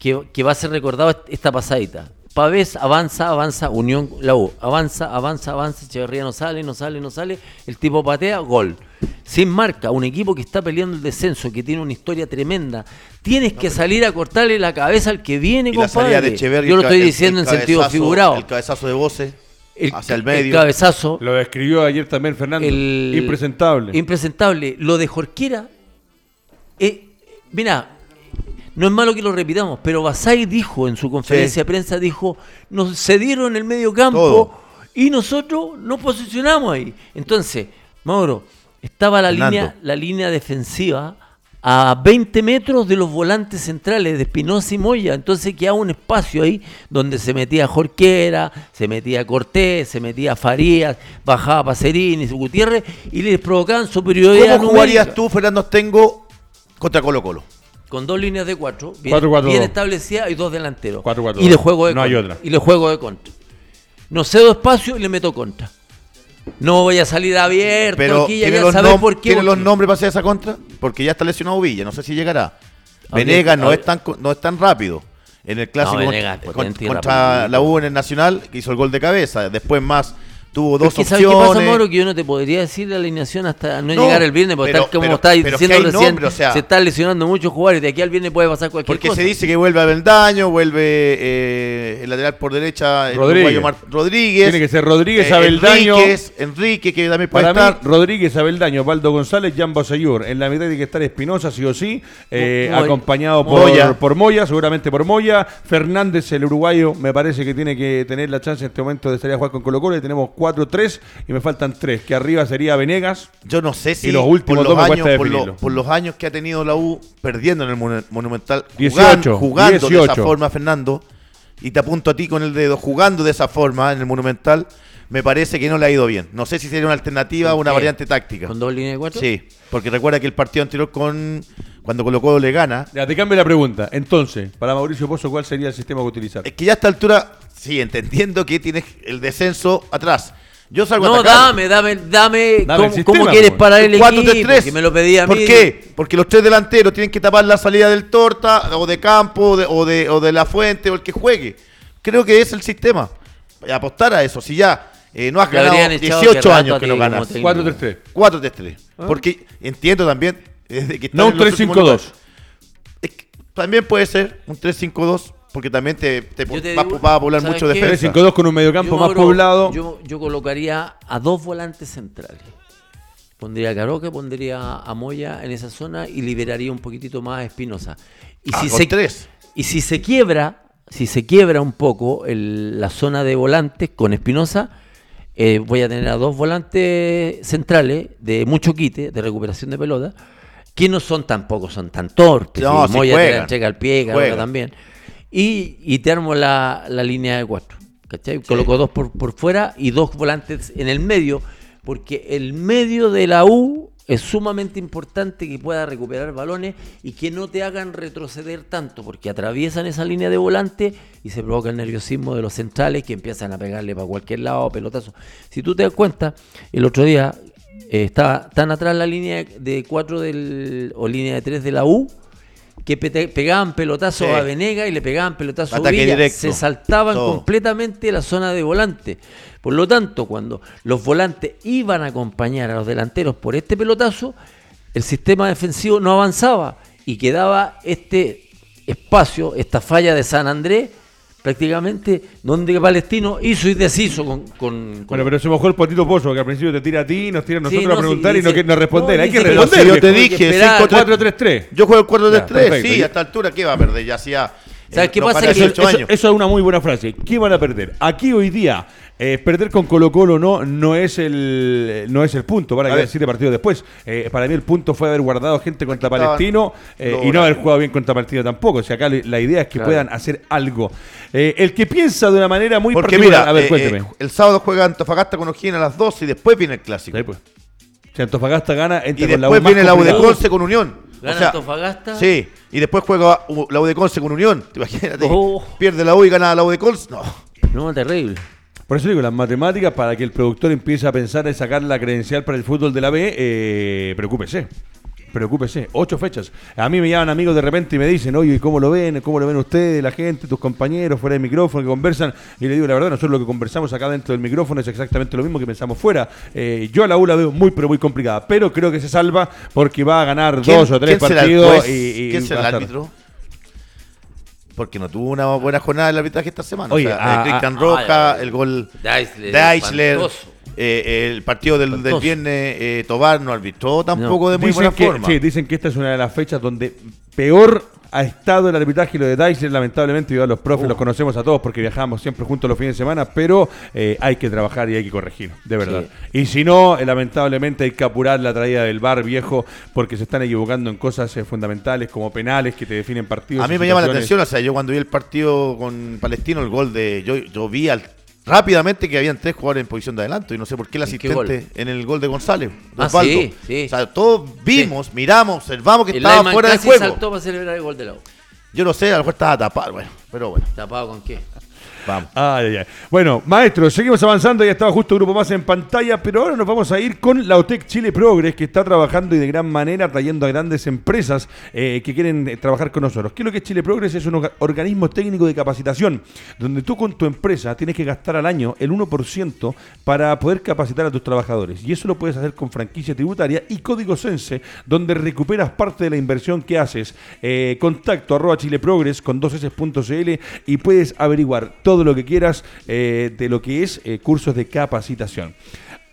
Speaker 3: que, va a ser recordado esta pasadita. Pavés avanza, avanza, Unión, la U, avanza, avanza, avanza, Echeverría no sale, no sale, no sale, el tipo patea, gol. Sin marca, un equipo que está peleando el descenso, que tiene una historia tremenda. Tienes que salir a cortarle la cabeza al que viene, compadre. Yo lo estoy diciendo en sentido figurado.
Speaker 2: El cabezazo de Voce hacia el medio.
Speaker 3: El cabezazo.
Speaker 1: Lo describió ayer también Fernando. impresentable.
Speaker 3: Impresentable. Lo de Jorquera. Eh, mira, no es malo que lo repitamos, pero Basay dijo en su conferencia de prensa, dijo, nos cedieron el medio campo y nosotros nos posicionamos ahí. Entonces, Mauro, estaba la línea, la línea defensiva a 20 metros de los volantes centrales de Espinosa y Moya. Entonces quedaba un espacio ahí donde se metía Jorquera, se metía Cortés, se metía Farías, bajaba Pacerini, Gutiérrez y les provocaban superioridad.
Speaker 2: ¿Cómo jugarías tú, Fernando Tengo, contra Colo Colo?
Speaker 3: Con dos líneas de cuatro, bien, bien establecidas y dos delanteros.
Speaker 1: y
Speaker 3: le juego de
Speaker 1: no
Speaker 3: contra.
Speaker 1: Hay otra.
Speaker 3: Y le juego de contra. No cedo espacio y le meto contra. No voy a salir abierto
Speaker 2: Pero aquí, ¿tiene, los, por qué ¿tiene los nombres para hacer esa contra? Porque ya está lesionado Villa, no sé si llegará. Venegas no, es tan, no es tan rápido. En el clásico contra, la U en el Nacional, que hizo el gol de cabeza. Después más tuvo dos
Speaker 3: ¿Qué
Speaker 2: opciones.
Speaker 3: ¿Sabes qué pasa, Mauro? Que yo no te podría decir la alineación hasta no, llegar el viernes, porque
Speaker 2: pero-
Speaker 3: tal como
Speaker 2: pero-
Speaker 3: estáis
Speaker 2: pero
Speaker 3: diciendo
Speaker 2: que
Speaker 3: recién,
Speaker 2: nombre, o sea-
Speaker 3: se están lesionando muchos jugadores. De aquí al viernes puede pasar cualquier
Speaker 2: Porque
Speaker 3: cosa.
Speaker 2: se dice que vuelve a Beldaño, vuelve eh, el lateral por derecha, el
Speaker 1: Rodríguez.
Speaker 2: uruguayo Mar- Rodríguez.
Speaker 1: Tiene que ser Rodríguez,
Speaker 2: eh,
Speaker 1: Abeldaño.
Speaker 2: Enríquez, Enrique, que también puede
Speaker 1: Para mí,
Speaker 2: estar.
Speaker 1: Rodríguez, Abeldaño, Valdo González, Jan Bosayur. En la mitad tiene que estar Espinosa, sí o sí, eh, acompañado por
Speaker 2: Moya.
Speaker 1: por Moya, seguramente por Moya. Fernández, el uruguayo, me parece que tiene que tener la chance en este momento de salir a jugar con Colo Colo. Y tenemos 4-3 y me faltan 3, que arriba sería Venegas.
Speaker 2: Yo no sé si
Speaker 1: Y los últimos
Speaker 2: por, los años, por, lo- por los años que ha tenido la U perdiendo en el Monu- Monumental,
Speaker 1: 18,
Speaker 2: jugando, de
Speaker 1: 18.
Speaker 2: esa forma, Fernando, y te apunto a ti con el dedo, jugando de esa forma en el Monumental, me parece que no le ha ido bien. No sé si sería una alternativa o una
Speaker 3: ¿Qué?
Speaker 2: variante táctica.
Speaker 3: ¿Con dos líneas de cuatro?
Speaker 2: Sí, porque recuerda que el partido anterior con cuando Colo Colo le gana,
Speaker 1: Ya, te cambio la pregunta. Entonces, para Mauricio Pozo, ¿cuál sería el sistema que utilizar?
Speaker 2: es que ya a esta altura, sí, entendiendo que tienes el descenso atrás. Yo salgo a
Speaker 3: No,
Speaker 2: atacar.
Speaker 3: dame, dame, dame.
Speaker 1: Dame
Speaker 3: ¿Cómo,
Speaker 1: sistema,
Speaker 3: cómo quieres
Speaker 1: pues.
Speaker 3: parar el
Speaker 2: 4-3-3.
Speaker 3: equipo? Que me lo pedía a mí.
Speaker 2: ¿Por qué? Porque los tres delanteros tienen que tapar la salida del Torta, o de Campo, o de, o de, o de La Fuente, o el que juegue. Creo que es el sistema. Apostar a eso. Si ya eh, no has ganado
Speaker 3: habrían echado
Speaker 2: 18
Speaker 3: hace rato
Speaker 2: años
Speaker 3: a
Speaker 2: que no ganas.
Speaker 3: técnico.
Speaker 1: 4-3-3.
Speaker 2: 4-3-3. Porque entiendo también. Desde que están
Speaker 1: No un
Speaker 2: en los últimos
Speaker 1: 3-5-2.
Speaker 2: lugares. Es que También puede ser un 3-5-2, porque también te, te
Speaker 3: te
Speaker 2: va,
Speaker 3: digo,
Speaker 2: va a poblar
Speaker 3: ¿sabes
Speaker 2: mucho
Speaker 3: qué?
Speaker 2: defensa.
Speaker 1: 3-5-2 con un mediocampo más poblado.
Speaker 3: Yo, yo colocaría a dos volantes centrales. Pondría a Caroque, pondría a Moya en esa zona y liberaría un poquitito más a Espinosa. Y
Speaker 2: Ah,
Speaker 3: si se
Speaker 2: tres.
Speaker 3: y si se quiebra, si se quiebra un poco el- la zona de volantes con Espinosa, eh, voy a tener a dos volantes centrales de mucho quite, de recuperación de pelota, que no son tampoco, son tan torpes.
Speaker 2: No,
Speaker 3: y
Speaker 2: sí
Speaker 3: Moya te
Speaker 2: juegan.
Speaker 3: la entrega al pie, también. Y, y te armo la, la línea de cuatro. ¿Cachai? Coloco dos por, por fuera y dos volantes en el medio, porque el medio de la U es sumamente importante que pueda recuperar balones y que no te hagan retroceder tanto, porque atraviesan esa línea de volante y se provoca el nerviosismo de los centrales que empiezan a pegarle para cualquier lado, pelotazo. Si tú te das cuenta, el otro día eh, estaba tan atrás la línea de 4 del, o línea de 3 de la U que pegaban pelotazos
Speaker 2: Sí.
Speaker 3: a Venega y le pegaban pelotazos a
Speaker 2: Ataque
Speaker 3: Villa.
Speaker 2: directo.
Speaker 3: Se saltaban
Speaker 2: Todo.
Speaker 3: completamente la zona de volante. Por lo tanto, cuando los volantes iban a acompañar a los delanteros por este pelotazo, el sistema defensivo no avanzaba y quedaba este espacio, esta falla de San Andrés, prácticamente donde Palestino hizo y deshizo con... con- con-
Speaker 1: Bueno, pero se mojó el potito Pozo, que al principio te tira a ti, nos tira a nosotros
Speaker 3: Sí, no,
Speaker 1: a preguntar
Speaker 3: sí,
Speaker 1: y no
Speaker 3: dice-
Speaker 1: quiere responder.
Speaker 3: no,
Speaker 1: Hay que
Speaker 3: dice que-
Speaker 2: Pero
Speaker 1: responder.
Speaker 2: si yo te dije,
Speaker 3: esperar.
Speaker 2: 5
Speaker 1: 4-3-3.
Speaker 2: Yo juego el 4-3-3,
Speaker 1: Ya, perfecto.
Speaker 2: sí, a esta altura, ¿qué va a perder? Ya hacía.
Speaker 3: ¿Sabes
Speaker 2: eh,
Speaker 3: qué
Speaker 2: no
Speaker 3: pasa? Que
Speaker 2: 18
Speaker 1: Eso,
Speaker 2: años.
Speaker 1: eso es una muy buena frase. ¿Qué van a perder? Aquí hoy día, eh, perder con Colo Colo no, no, es el, no es el punto. Para
Speaker 2: A
Speaker 1: que
Speaker 2: ver.
Speaker 1: siete partidos después. Eh, para mí el punto fue haber guardado gente contra
Speaker 2: Estaban
Speaker 1: Palestino eh, y no haber jugado bien contra Palestino tampoco. O sea, acá la idea es que
Speaker 3: Claro.
Speaker 1: puedan hacer algo. El que piensa de una manera muy
Speaker 2: Porque
Speaker 1: particular.
Speaker 2: mira,
Speaker 1: a ver, cuénteme.
Speaker 2: el sábado juega Antofagasta con O'Higgins a las 12 y después viene el clásico.
Speaker 1: Sí, pues. Si Antofagasta gana, entra
Speaker 2: Y
Speaker 1: con la
Speaker 2: después
Speaker 1: U más
Speaker 2: viene la U de. Conce con Unión.
Speaker 3: Gana Antofagasta.
Speaker 2: Sí, y después juega la U de Conce con Unión. Imagínate,
Speaker 3: Oh.
Speaker 2: pierde la U y gana la U de Conce. No.
Speaker 3: No, terrible.
Speaker 1: Por eso digo, las matemáticas, para que el productor empiece a pensar en sacar la credencial para el fútbol de la B, eh, preocúpese. Preocúpese, ocho fechas. A mí me llaman amigos de repente y me dicen, oye, ¿y ¿cómo lo ven? ¿Cómo lo ven ustedes, la gente, tus compañeros, fuera del micrófono, que conversan? Y le digo, la verdad, nosotros lo que conversamos acá dentro del micrófono es exactamente lo mismo que pensamos fuera. Eh, yo a la U la veo muy, pero muy complicada, pero creo que se salva porque va a ganar
Speaker 2: ¿Quién-
Speaker 1: dos o tres partidos y, y
Speaker 2: ¿Quién será el árbitro? Porque no tuvo una buena jornada el arbitraje esta semana.
Speaker 1: Oye,
Speaker 2: o sea,
Speaker 1: a-
Speaker 2: Cristian Roja,
Speaker 3: ay,
Speaker 2: el gol de
Speaker 3: espantoso.
Speaker 2: Eh, el partido del, viernes, eh, Tobar no arbitró tampoco
Speaker 3: No.
Speaker 2: de muy
Speaker 1: Dicen
Speaker 2: buena
Speaker 1: que,
Speaker 2: forma.
Speaker 1: Sí, dicen que esta es una de las fechas donde peor ha estado el arbitraje y lo de Dyson, lamentablemente, yo a los profes los conocemos a todos porque viajamos siempre juntos los fines de semana, pero eh, hay que trabajar y hay que corregir, de verdad. Y si no, eh, lamentablemente hay que apurar la traída del bar viejo porque se están equivocando en cosas eh, fundamentales como penales que te definen partidos.
Speaker 2: A mí me llama la atención, o sea, yo cuando vi el partido con Palestino, el gol de. Yo, yo vi al- rápidamente que habían tres jugadores en posición de adelanto y no sé por qué el
Speaker 3: ¿En qué
Speaker 2: asistente en el gol de González. de
Speaker 3: Ah, sí, sí.
Speaker 2: O sea, todos vimos, miramos, observamos que
Speaker 3: El
Speaker 2: estaba
Speaker 3: Lyman
Speaker 2: fuera de juego.
Speaker 3: saltó para celebrar el gol de la U.
Speaker 2: Yo no sé, a lo mejor estaba tapado, bueno, pero bueno.
Speaker 3: ¿Tapado con qué?
Speaker 1: Bueno, maestro, seguimos avanzando. Ya estaba justo un grupo más en pantalla, pero ahora nos vamos a ir con la OTEC Chile Progress, que está trabajando y de gran manera trayendo a grandes empresas eh, que quieren eh, trabajar con nosotros. ¿Qué es lo que es Chile Progress? Es un organismo técnico de capacitación, donde tú con tu empresa tienes que gastar al año el 1% para poder capacitar a tus trabajadores. Y eso lo puedes hacer con franquicia tributaria y código Sense, donde recuperas parte de la inversión que haces. Eh, contacto arroba chileprogress con 2s.cl y puedes averiguar todo lo que quieras eh, de lo que es eh, cursos de capacitación.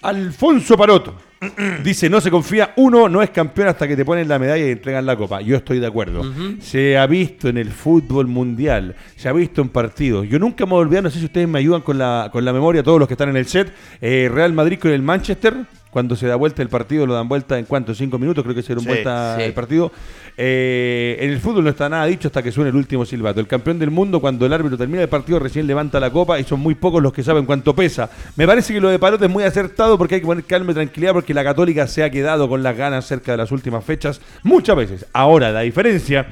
Speaker 1: Alfonso Paroto dice, no se confía, uno no es campeón hasta que te ponen la medalla y entregan la copa. Yo estoy de acuerdo. Se ha visto en el fútbol mundial, se ha visto en partidos. Yo nunca me olvidé, no sé si ustedes me ayudan con la, con la memoria, todos los que están en el set, eh, Real Madrid con el Manchester, cuando se da vuelta el partido, lo dan vuelta en cuánto, cinco minutos, creo que se dieron vuelta el partido. Eh, en el fútbol no está nada dicho hasta que suene el último silbato. El campeón del mundo, cuando el árbitro termina el partido, recién levanta la copa y son muy pocos los que saben cuánto pesa. Me parece que lo de Parote es muy acertado porque hay que poner calma y tranquilidad porque la Católica se ha quedado con las ganas cerca de las últimas fechas muchas veces. Ahora, la diferencia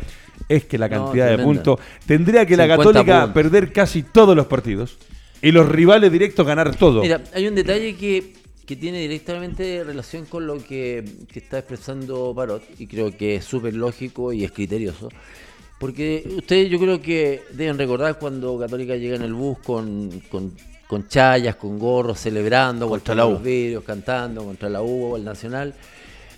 Speaker 1: es que la cantidad de puntos tendría que la Católica perder casi todos los partidos y los rivales directos ganar todo.
Speaker 3: Mira, hay un detalle que que tiene directamente relación con lo que, está expresando Parot y creo que es súper lógico y es criterioso. Porque ustedes yo creo que deben recordar cuando Católica llega en el bus con, con, chayas, con gorros, celebrando, contra los vidrios, cantando contra la U o el Nacional,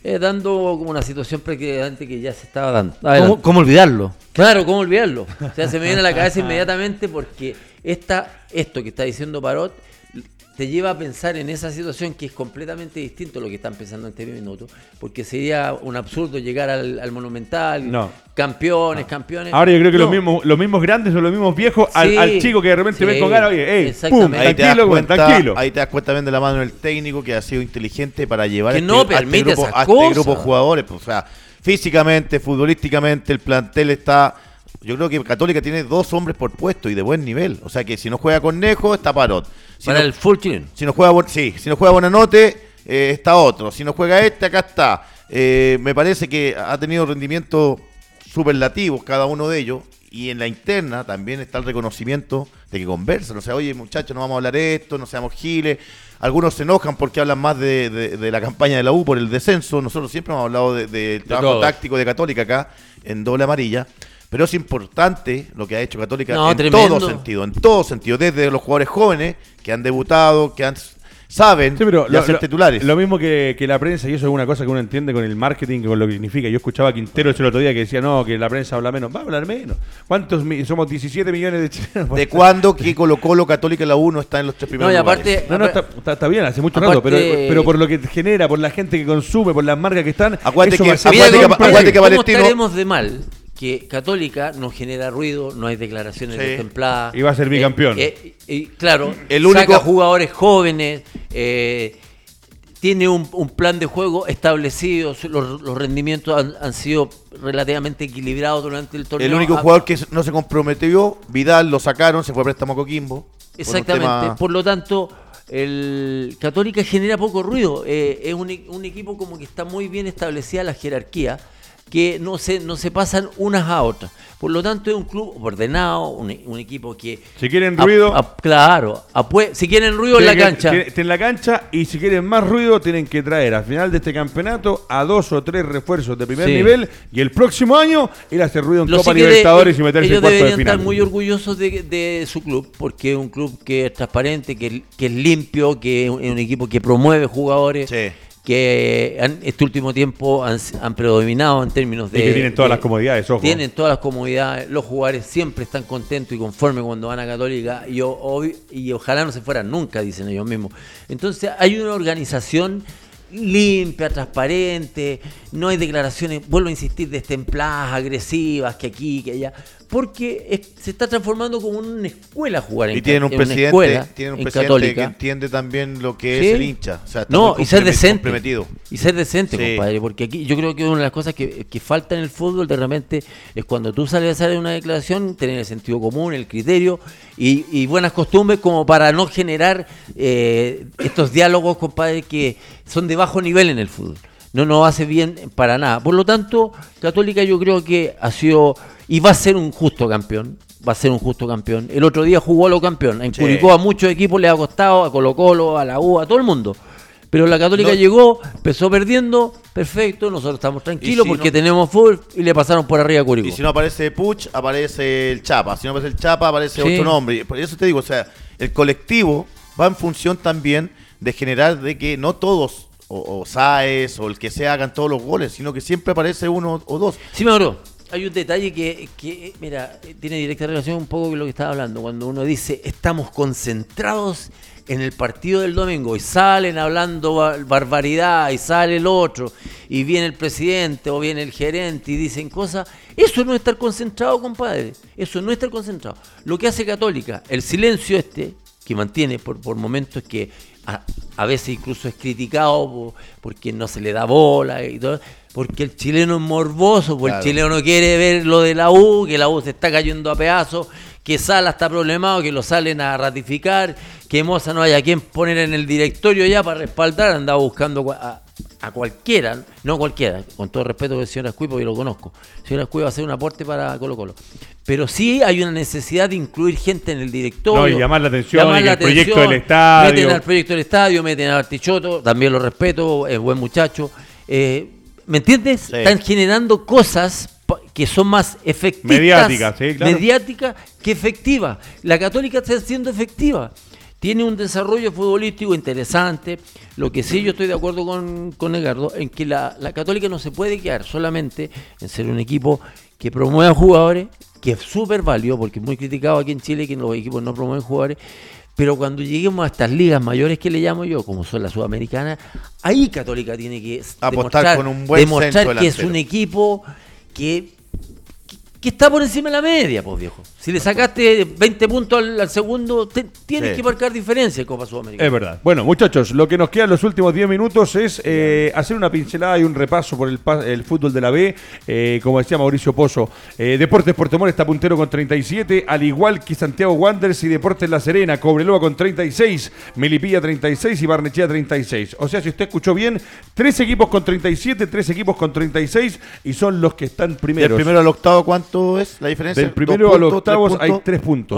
Speaker 3: eh, dando como una situación prácticamente que ya se estaba dando.
Speaker 4: ¿Cómo, ¿Cómo, olvidarlo?
Speaker 3: Claro, ¿cómo olvidarlo? O sea, se me viene a la cabeza inmediatamente porque esta, esto que está diciendo Parot te lleva a pensar en esa situación que es completamente distinto a lo que están pensando en este minuto, porque sería un absurdo llegar al, Monumental, no. campeones, campeones.
Speaker 1: Ahora yo creo que los, mismos, los mismos grandes o los mismos viejos al, chico que de repente ven con ganas, oye, pum,
Speaker 2: ahí tranquilo, te tranquilo. Ahí te das cuenta también de la mano del técnico que ha sido inteligente para llevar
Speaker 3: que este, no permite
Speaker 2: este grupo, a este grupo de jugadores. Pues, o sea, físicamente, futbolísticamente, el plantel está yo creo que Católica tiene dos hombres por puesto y de buen nivel. O sea que si no juega con Nejo, está Parot.
Speaker 3: Si Para el full team.
Speaker 2: Si no juega, sí, si no juega Bonanote, eh, está otro. Si no juega este, acá está. Eh, me parece que ha tenido rendimientos superlativos cada uno de ellos. Y en la interna también está el reconocimiento de que conversan. O sea, oye, muchachos, no vamos a hablar esto, no seamos giles. Algunos se enojan porque hablan más de, la campaña de la U por el descenso. Nosotros siempre hemos hablado del de trabajo táctico de Católica acá, en doble amarilla. Pero es importante lo que ha hecho Católica en todo sentido, en todo sentido, desde los jugadores jóvenes que han debutado, que han saben
Speaker 1: hacer titulares. Lo mismo que, la prensa, y eso es una cosa que uno entiende con el marketing, con lo que significa. Yo escuchaba a Quintero el otro día que decía, no, que la prensa habla menos. Va a hablar menos. ¿Cuántos? Somos 17 millones de chilenos.
Speaker 2: ¿De cuándo que Colo Colo Católica la U no está en los tres primeros
Speaker 3: no, y aparte,
Speaker 1: No, no, está, bien, hace mucho rato, pero, pero por lo que genera, por la gente que consume, por las marcas que están...
Speaker 3: Acuérdate que, acuérdate que, estaremos de mal que Católica no genera ruido, no hay declaraciones destempladas.
Speaker 1: Y va a ser bicampeón. Eh,
Speaker 3: eh, claro, el único... saca jugadores jóvenes, eh, tiene un, plan de juego establecido, los, rendimientos han, sido relativamente equilibrados durante el torneo.
Speaker 2: El único ah, jugador que no se comprometió, Vidal, lo sacaron, se fue a préstamo a Coquimbo.
Speaker 3: Exactamente, por, lo tanto, el Católica genera poco ruido, es un, un equipo como que está muy bien establecida la jerarquía que no se, no se pasan unas a otras. Por lo tanto, es un club ordenado, un, equipo que.
Speaker 1: Si quieren ruido.
Speaker 3: claro, si quieren ruido en la cancha.
Speaker 1: En la cancha y si quieren más ruido, tienen que traer al final de este campeonato a dos o tres refuerzos de primer nivel y el próximo año ir a hacer ruido en Copa Libertadores y meterse en cuarto de final.
Speaker 3: estar muy orgullosos de, su club porque es un club que es transparente, que, que es limpio, que es un, equipo que promueve jugadores. Sí que han, este último tiempo han, predominado en términos de...
Speaker 1: Y que tienen todas las comodidades, ojo.
Speaker 3: Tienen todas las comodidades, los jugadores siempre están contentos y conformes cuando van a Católica y, y ojalá no se fueran nunca, dicen ellos mismos. Entonces hay una organización limpia, transparente, no hay declaraciones, vuelvo a insistir, destempladas, agresivas, que aquí, que allá porque se está transformando como una escuela jugar
Speaker 2: en Y tienen un presidente, tienen un presidente que entiende también lo que es el hincha.
Speaker 3: no, y ser decente. Y ser decente, compadre, porque aquí yo creo que una de las cosas que, falta en el fútbol de repente es cuando tú sales a hacer una declaración, tener el sentido común, el criterio y, buenas costumbres como para no generar eh, estos diálogos, compadre, que son de bajo nivel en el fútbol. No nos hace bien para nada. Por lo tanto, Católica yo creo que ha sido y va a ser un justo campeón. va a ser un justo campeón. El otro día jugó a lo campeón. En Curicó a muchos equipos le ha costado, a Colo Colo, a la U, a todo el mundo. Pero la Católica llegó, empezó perdiendo, perfecto, nosotros estamos tranquilos porque tenemos full y le pasaron por arriba a Curicó.
Speaker 2: Y si no aparece Puch, aparece el Chapa. Si no aparece el Chapa, aparece otro nombre. Por eso te digo, o sea, el colectivo va en función también de generar de que no todos, o, o Saez, o el que sea, hagan todos los goles, sino que siempre aparece uno o dos.
Speaker 3: Sí, Mauro, hay un detalle que, que, mira, tiene directa relación un poco con lo que estaba hablando. Cuando uno dice, estamos concentrados en el partido del domingo y salen hablando barbaridad y sale el otro y viene el presidente o viene el gerente y dicen cosas, eso no es estar concentrado, compadre. Eso no es estar concentrado. Lo que hace Católica, el silencio este que mantiene por, por momentos que a, veces incluso es criticado porque no se le da bola y todo, porque el chileno es morboso, porque el chileno no quiere ver lo de la U, que la U se está cayendo a pedazos, que Sala está problemado, que lo salen a ratificar, que Moza no haya quien poner en el directorio ya para respaldar, andaba buscando a, cualquiera, no cualquiera, con todo respeto del señor Ascuí, porque yo lo conozco. El señor va a hacer un aporte para Colo Colo. Pero sí hay una necesidad de incluir gente en el directorio. No,
Speaker 1: y llamar la atención, llamar el proyecto del estadio.
Speaker 3: Meten al proyecto del estadio, meten a Artichoto, también lo respeto, es buen muchacho. Eh, ¿Me entiendes? Están generando cosas que son más efectivas.
Speaker 1: Mediáticas, sí,
Speaker 3: claro. Mediáticas que efectivas. La Católica está siendo efectiva. Tiene un desarrollo futbolístico interesante. Lo que sí yo estoy de acuerdo con, con Edgardo, en que la, la Católica no se puede quedar solamente en ser un equipo que promueva jugadores, que es súper válido, porque es muy criticado aquí en Chile que los equipos no promueven jugadores, pero cuando lleguemos a estas ligas mayores que le llamo yo, como son las sudamericanas, ahí Católica tiene que demostrar, demostrar que es un equipo que que está por encima de la media, pues viejo. Si le sacaste 20 puntos al, segundo, tienes que marcar diferencia en Copa Sudamericana.
Speaker 1: Es verdad. Bueno, muchachos, lo que nos queda en los últimos 10 minutos es eh, hacer una pincelada y un repaso por el, el fútbol de la B. Eh, como decía Mauricio Pozo, eh, Deportes Puerto Montt está puntero con 37, al igual que Santiago Wanderers y Deportes La Serena, Cobreloa con 36, Melipilla 36 y Barnechea 36. O sea, si usted escuchó bien, tres equipos con 37, tres equipos con 36 y son los que están primeros.
Speaker 2: ¿El primero al octavo cuánto? es la diferencia?
Speaker 1: Del primero a hay tres puntos.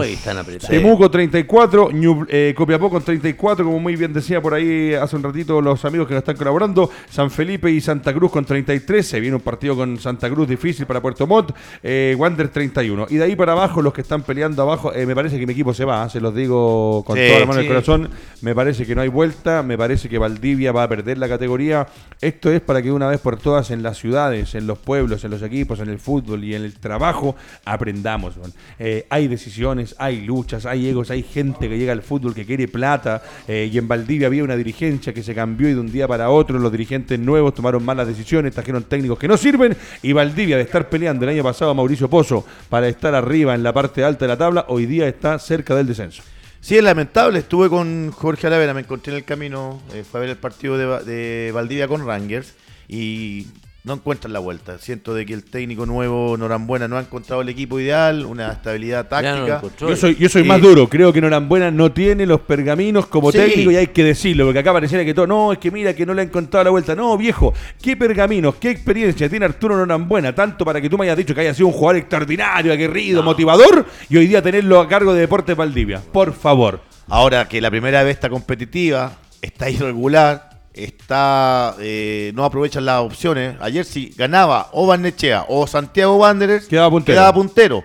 Speaker 1: Temuco 34, eh, Copiapó con 34, como muy bien decía por ahí hace un ratito los amigos que nos están colaborando. San Felipe y Santa Cruz con 33. Se viene un partido con Santa Cruz difícil para Puerto Montt. Eh, Wander 31. Y de ahí para abajo, los que están peleando abajo, eh, me parece que mi equipo se va, se los digo con toda la mano en el corazón. Me parece que no hay vuelta. Me parece que Valdivia va a perder la categoría. Esto es para que una vez por todas en las ciudades, en los pueblos, en los equipos, en el fútbol y en el trabajo aprendamos. Eh, hay decisiones, hay luchas, hay egos, hay gente que llega al fútbol que quiere plata. Eh, y en Valdivia había una dirigencia que se cambió y de un día para otro los dirigentes nuevos tomaron malas decisiones, trajeron técnicos que no sirven. Y Valdivia, de estar peleando el año pasado a Mauricio Pozo para estar arriba en la parte alta de la tabla, hoy día está cerca del descenso.
Speaker 2: Sí, es lamentable. Estuve con Jorge Alavera, me encontré en el camino, eh, fue a ver el partido de Valdivia con Rangers y no encuentran la vuelta. Siento de que el técnico nuevo, Norambuena, no ha encontrado el equipo ideal, una estabilidad táctica.
Speaker 1: yo soy, yo soy más duro, creo que Norambuena no tiene los pergaminos como técnico y hay que decirlo, porque acá pareciera que todo, no, es que mira que no le ha encontrado la vuelta. No, viejo, qué pergaminos, qué experiencia tiene Arturo Norambuena, tanto para que tú me hayas dicho que haya sido un jugador extraordinario, aguerrido, motivador, y hoy día tenerlo a cargo de Deportes Valdivia. Por favor.
Speaker 2: Ahora que la primera vez está competitiva, está irregular, está eh, no aprovechan las opciones. Ayer si ganaba o Barnechea o Santiago Wanderers,
Speaker 1: quedaba puntero.
Speaker 2: puntero.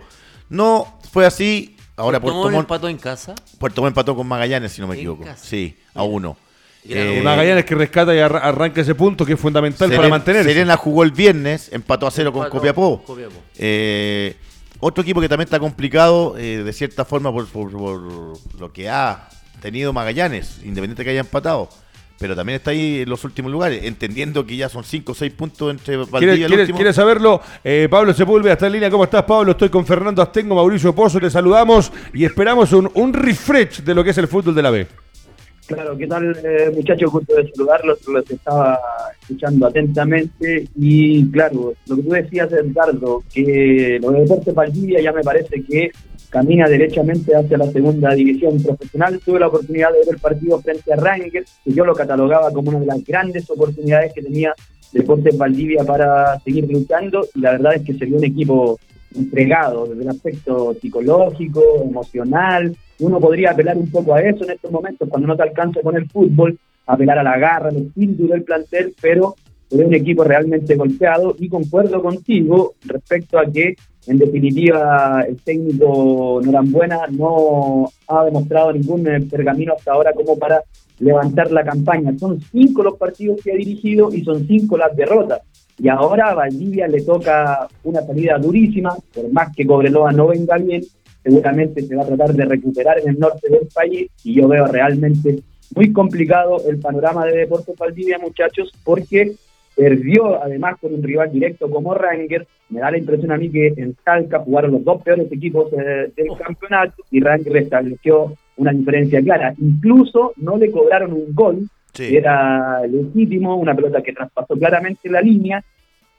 Speaker 2: No fue así. Ahora
Speaker 3: Puerto, Montt empató en casa.
Speaker 2: Puerto Montt empató con Magallanes, si no me equivoco. Sí, a uno.
Speaker 1: Eh, Magallanes que rescata y arranca ese punto que es fundamental para mantenerse.
Speaker 2: Serena jugó el viernes, empató a cero con Copiapó. Eh, otro equipo que también está complicado, de cierta forma, por, por, lo que ha tenido Magallanes, independiente que haya empatado pero también está ahí en los últimos lugares, entendiendo que ya son 5 o 6 puntos entre
Speaker 1: Valdivia y el último. ¿Quieres saberlo? Eh, Pablo Sepúlveda está en línea. ¿Cómo estás, Pablo? Estoy con Fernando Astengo, Mauricio Pozo, te saludamos y esperamos un, un refresh de lo que es el fútbol de la B.
Speaker 5: Claro, ¿qué tal, eh, muchachos? Gusto de saludarlos, los estaba escuchando atentamente. Y claro, lo que tú decías, Edgardo, que lo de Deportes Valdivia ya me parece que camina derechamente hacia la segunda división profesional. Tuve la oportunidad de ver el partido frente a Rangers, que yo lo catalogaba como una de las grandes oportunidades que tenía Deportes Valdivia para seguir luchando. Y la verdad es que sería un equipo entregado desde el aspecto psicológico, emocional. Uno podría apelar un poco a eso en estos momentos, cuando no te alcanza con el fútbol, apelar a la garra, al espíritu del plantel, pero es un equipo realmente golpeado y concuerdo contigo respecto a que en definitiva el técnico Norambuena no ha demostrado ningún eh, pergamino hasta ahora como para levantar la campaña. Son cinco los partidos que ha dirigido y son cinco las derrotas. Y ahora a Valdivia le toca una salida durísima, por más que Cobreloa no venga bien, seguramente se va a tratar de recuperar en el norte del país y yo veo realmente muy complicado el panorama de Deportes Valdivia, muchachos, porque perdió además con un rival directo como Ranger. Me da la impresión a mí que en Talca jugaron los dos peores equipos eh, del campeonato y Ranger restableció una diferencia clara. Incluso no le cobraron un gol, que era legítimo, una pelota que traspasó claramente la línea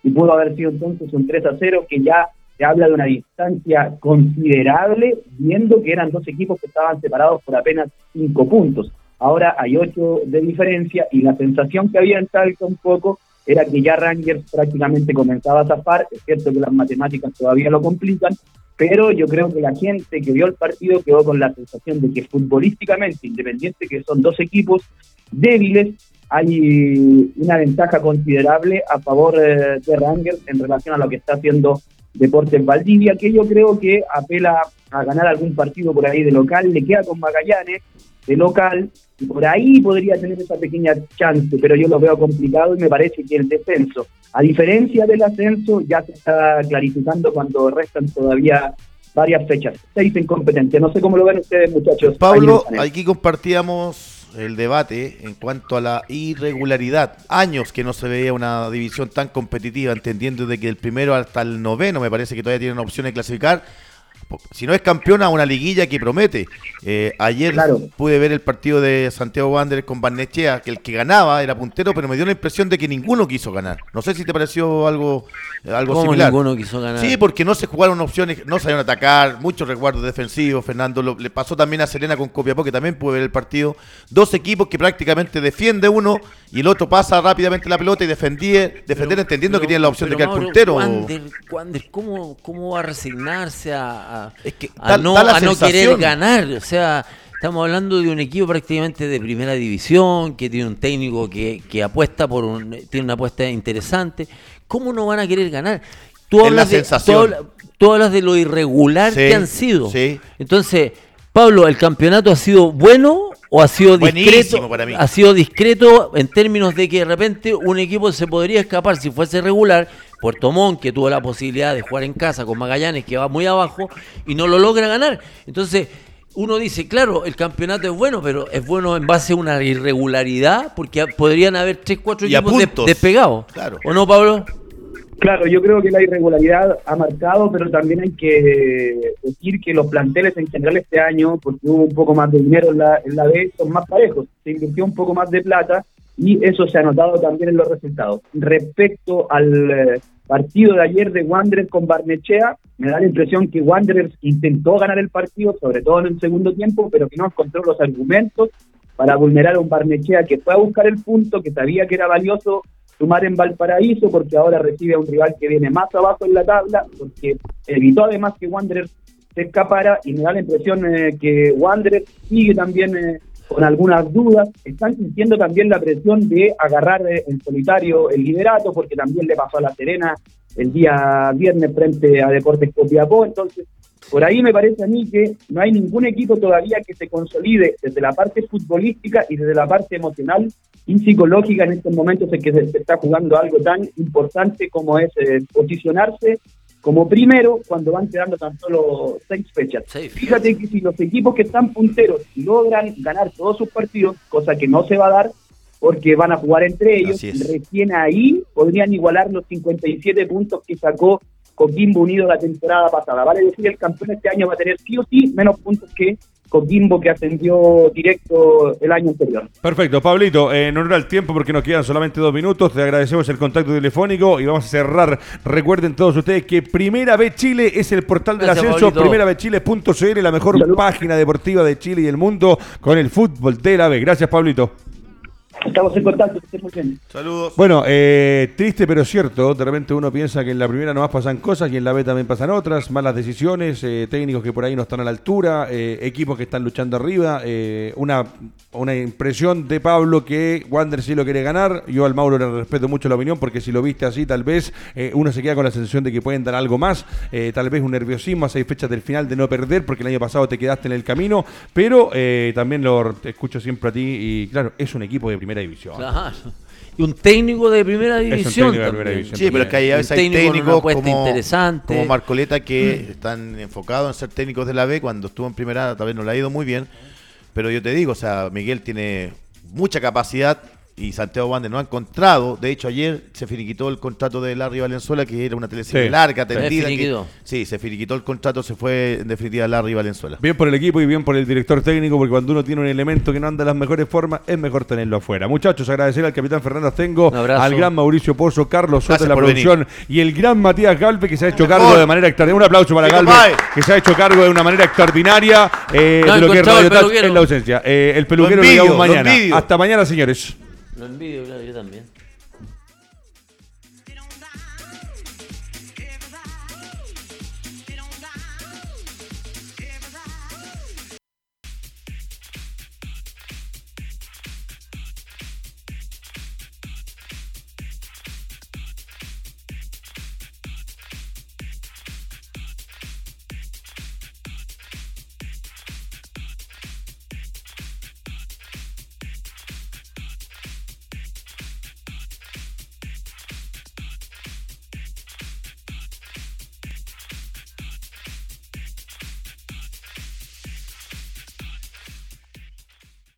Speaker 5: y pudo haber sido entonces un 3 a 0 que ya se habla de una distancia considerable, viendo que eran dos equipos que estaban separados por apenas cinco puntos. Ahora hay ocho de diferencia y la sensación que había en Talca un poco era que ya Rangers prácticamente comenzaba a zafar, es cierto que las matemáticas todavía lo complican, pero yo creo que la gente que vio el partido quedó con la sensación de que futbolísticamente, independiente que son dos equipos débiles, hay una ventaja considerable a favor eh, de Rangers en relación a lo que está haciendo Deportes Valdivia, que yo creo que apela a ganar algún partido por ahí de local, le queda con Magallanes de local, y por ahí podría tener esa pequeña chance, pero yo lo veo complicado y me parece que el descenso, a diferencia del ascenso, ya se está clarificando cuando restan todavía varias fechas. Seis en competencia. No sé cómo lo ven ustedes, muchachos.
Speaker 2: Pablo, aquí compartíamos el debate en cuanto a la irregularidad. Años que no se veía una división tan competitiva, entendiendo de que el primero hasta el noveno me parece que todavía tienen opción de clasificar si no es campeona, una liguilla que promete. Eh, ayer pude ver el partido de Santiago Wanderers con Barnechea, que el que ganaba era puntero, pero me dio la impresión de que ninguno quiso ganar. No sé si te pareció algo, algo
Speaker 3: ¿Cómo
Speaker 2: similar.
Speaker 3: ninguno quiso ganar?
Speaker 2: Sí, porque no se jugaron opciones, no salieron a atacar, muchos resguardos defensivos. Fernando le pasó también a Serena con Copiapó, que también pude ver el partido. Dos equipos que prácticamente defiende uno y el otro pasa rápidamente la pelota y defendía, defender entendiendo que tiene la opción de quedar puntero.
Speaker 3: ¿cómo, ¿Cómo va a resignarse a es que a no, querer ganar. O sea, estamos hablando de un equipo prácticamente de primera división, que tiene un técnico que, apuesta por un, tiene una apuesta interesante. ¿Cómo no van a querer ganar? Tú hablas, de, tú, hablas de lo irregular que han sido. Entonces, Pablo, ¿el campeonato ha sido bueno o ha sido discreto? Ha sido discreto en términos de que de repente un equipo se podría escapar si fuese regular Puerto Montt, que tuvo la posibilidad de jugar en casa con Magallanes, que va muy abajo, y no lo logra ganar. Entonces, uno dice, claro, el campeonato es bueno, pero es bueno en base a una irregularidad, porque podrían haber tres, cuatro equipos despegados. Claro. ¿O no, Pablo?
Speaker 5: Claro, yo creo que la irregularidad ha marcado, pero también hay que decir que los planteles en general este año, porque hubo un poco más de dinero en la, en la B, son más parejos. Se invirtió un poco más de plata y eso se ha notado también en los resultados. Respecto al eh, partido de ayer de Wanderers con Barnechea, me da la impresión que Wanderers intentó ganar el partido, sobre todo en el segundo tiempo, pero que no encontró los argumentos para vulnerar a un Barnechea que fue a buscar el punto, que sabía que era valioso sumar en Valparaíso, porque ahora recibe a un rival que viene más abajo en la tabla, porque evitó además que Wanderers se escapara, y me da la impresión eh, que Wanderers sigue también... Eh, con algunas dudas, están sintiendo también la presión de agarrar eh, en solitario el liderato, porque también le pasó a La Serena el día viernes frente a Deportes Copiapó, entonces por ahí me parece a mí que no hay ningún equipo todavía que se consolide desde la parte futbolística y desde la parte emocional y psicológica en estos momentos en que se, está jugando algo tan importante como es eh, posicionarse como primero cuando van quedando tan solo seis fechas. Fíjate que si los equipos que están punteros logran ganar todos sus partidos, cosa que no se va a dar porque van a jugar entre ellos, recién ahí podrían igualar los 57 puntos que sacó Coquimbo Unido la temporada pasada. Vale decir, el campeón este año va a tener sí o sí menos puntos que Coquimbo que ascendió directo el año anterior.
Speaker 1: Perfecto, Pablito, eh, en honor al tiempo porque nos quedan solamente dos minutos, te agradecemos el contacto telefónico y vamos a cerrar. Recuerden todos ustedes que Primera B Chile es el portal del ascenso, primerabchile.cl, la mejor página deportiva de Chile y el mundo con el fútbol de la B. Gracias, Pablito.
Speaker 5: Estamos en contacto, que muy bien.
Speaker 2: Saludos.
Speaker 1: Bueno, eh, triste pero cierto. De repente uno piensa que en la primera nomás pasan cosas y en la B también pasan otras. Malas decisiones, eh, técnicos que por ahí no están a la altura, eh, equipos que están luchando arriba. una, una impresión de Pablo que Wander sí lo quiere ganar. Yo al Mauro le respeto mucho la opinión porque si lo viste así, tal vez uno se queda con la sensación de que pueden dar algo más. tal vez un nerviosismo a seis fechas del final de no perder porque el año pasado te quedaste en el camino. Pero también lo escucho siempre a ti y claro, es un equipo de primera división.
Speaker 3: Y un técnico de primera división.
Speaker 2: Sí, pero es que hay, hay técnicos como, interesante. como Marcoleta que están enfocados en ser técnicos de la B. Cuando estuvo en primera, tal vez no le ha ido muy bien. Pero yo te digo, o sea, Miguel tiene mucha capacidad y Santiago Wander no ha encontrado. De hecho, ayer se finiquitó el contrato de Larry Valenzuela, que era una teleserie larga, tendida. sí, se finiquitó el contrato, se fue en definitiva Larry Valenzuela.
Speaker 1: Bien por el equipo y bien por el director técnico, porque cuando uno tiene un elemento que no anda de las mejores formas, es mejor tenerlo afuera. Muchachos, agradecer al capitán Fernando Tengo, al gran Mauricio Pozo, Carlos Soto de la producción y el gran Matías Galpe, que se ha hecho cargo de manera extraordinaria. Un aplauso para Galpe, que se ha hecho cargo de una manera extraordinaria eh, de lo que es Radio en la ausencia. Eh, el peluquero lo mañana. Hasta mañana, señores.
Speaker 3: Lo envidio, claro, yo también.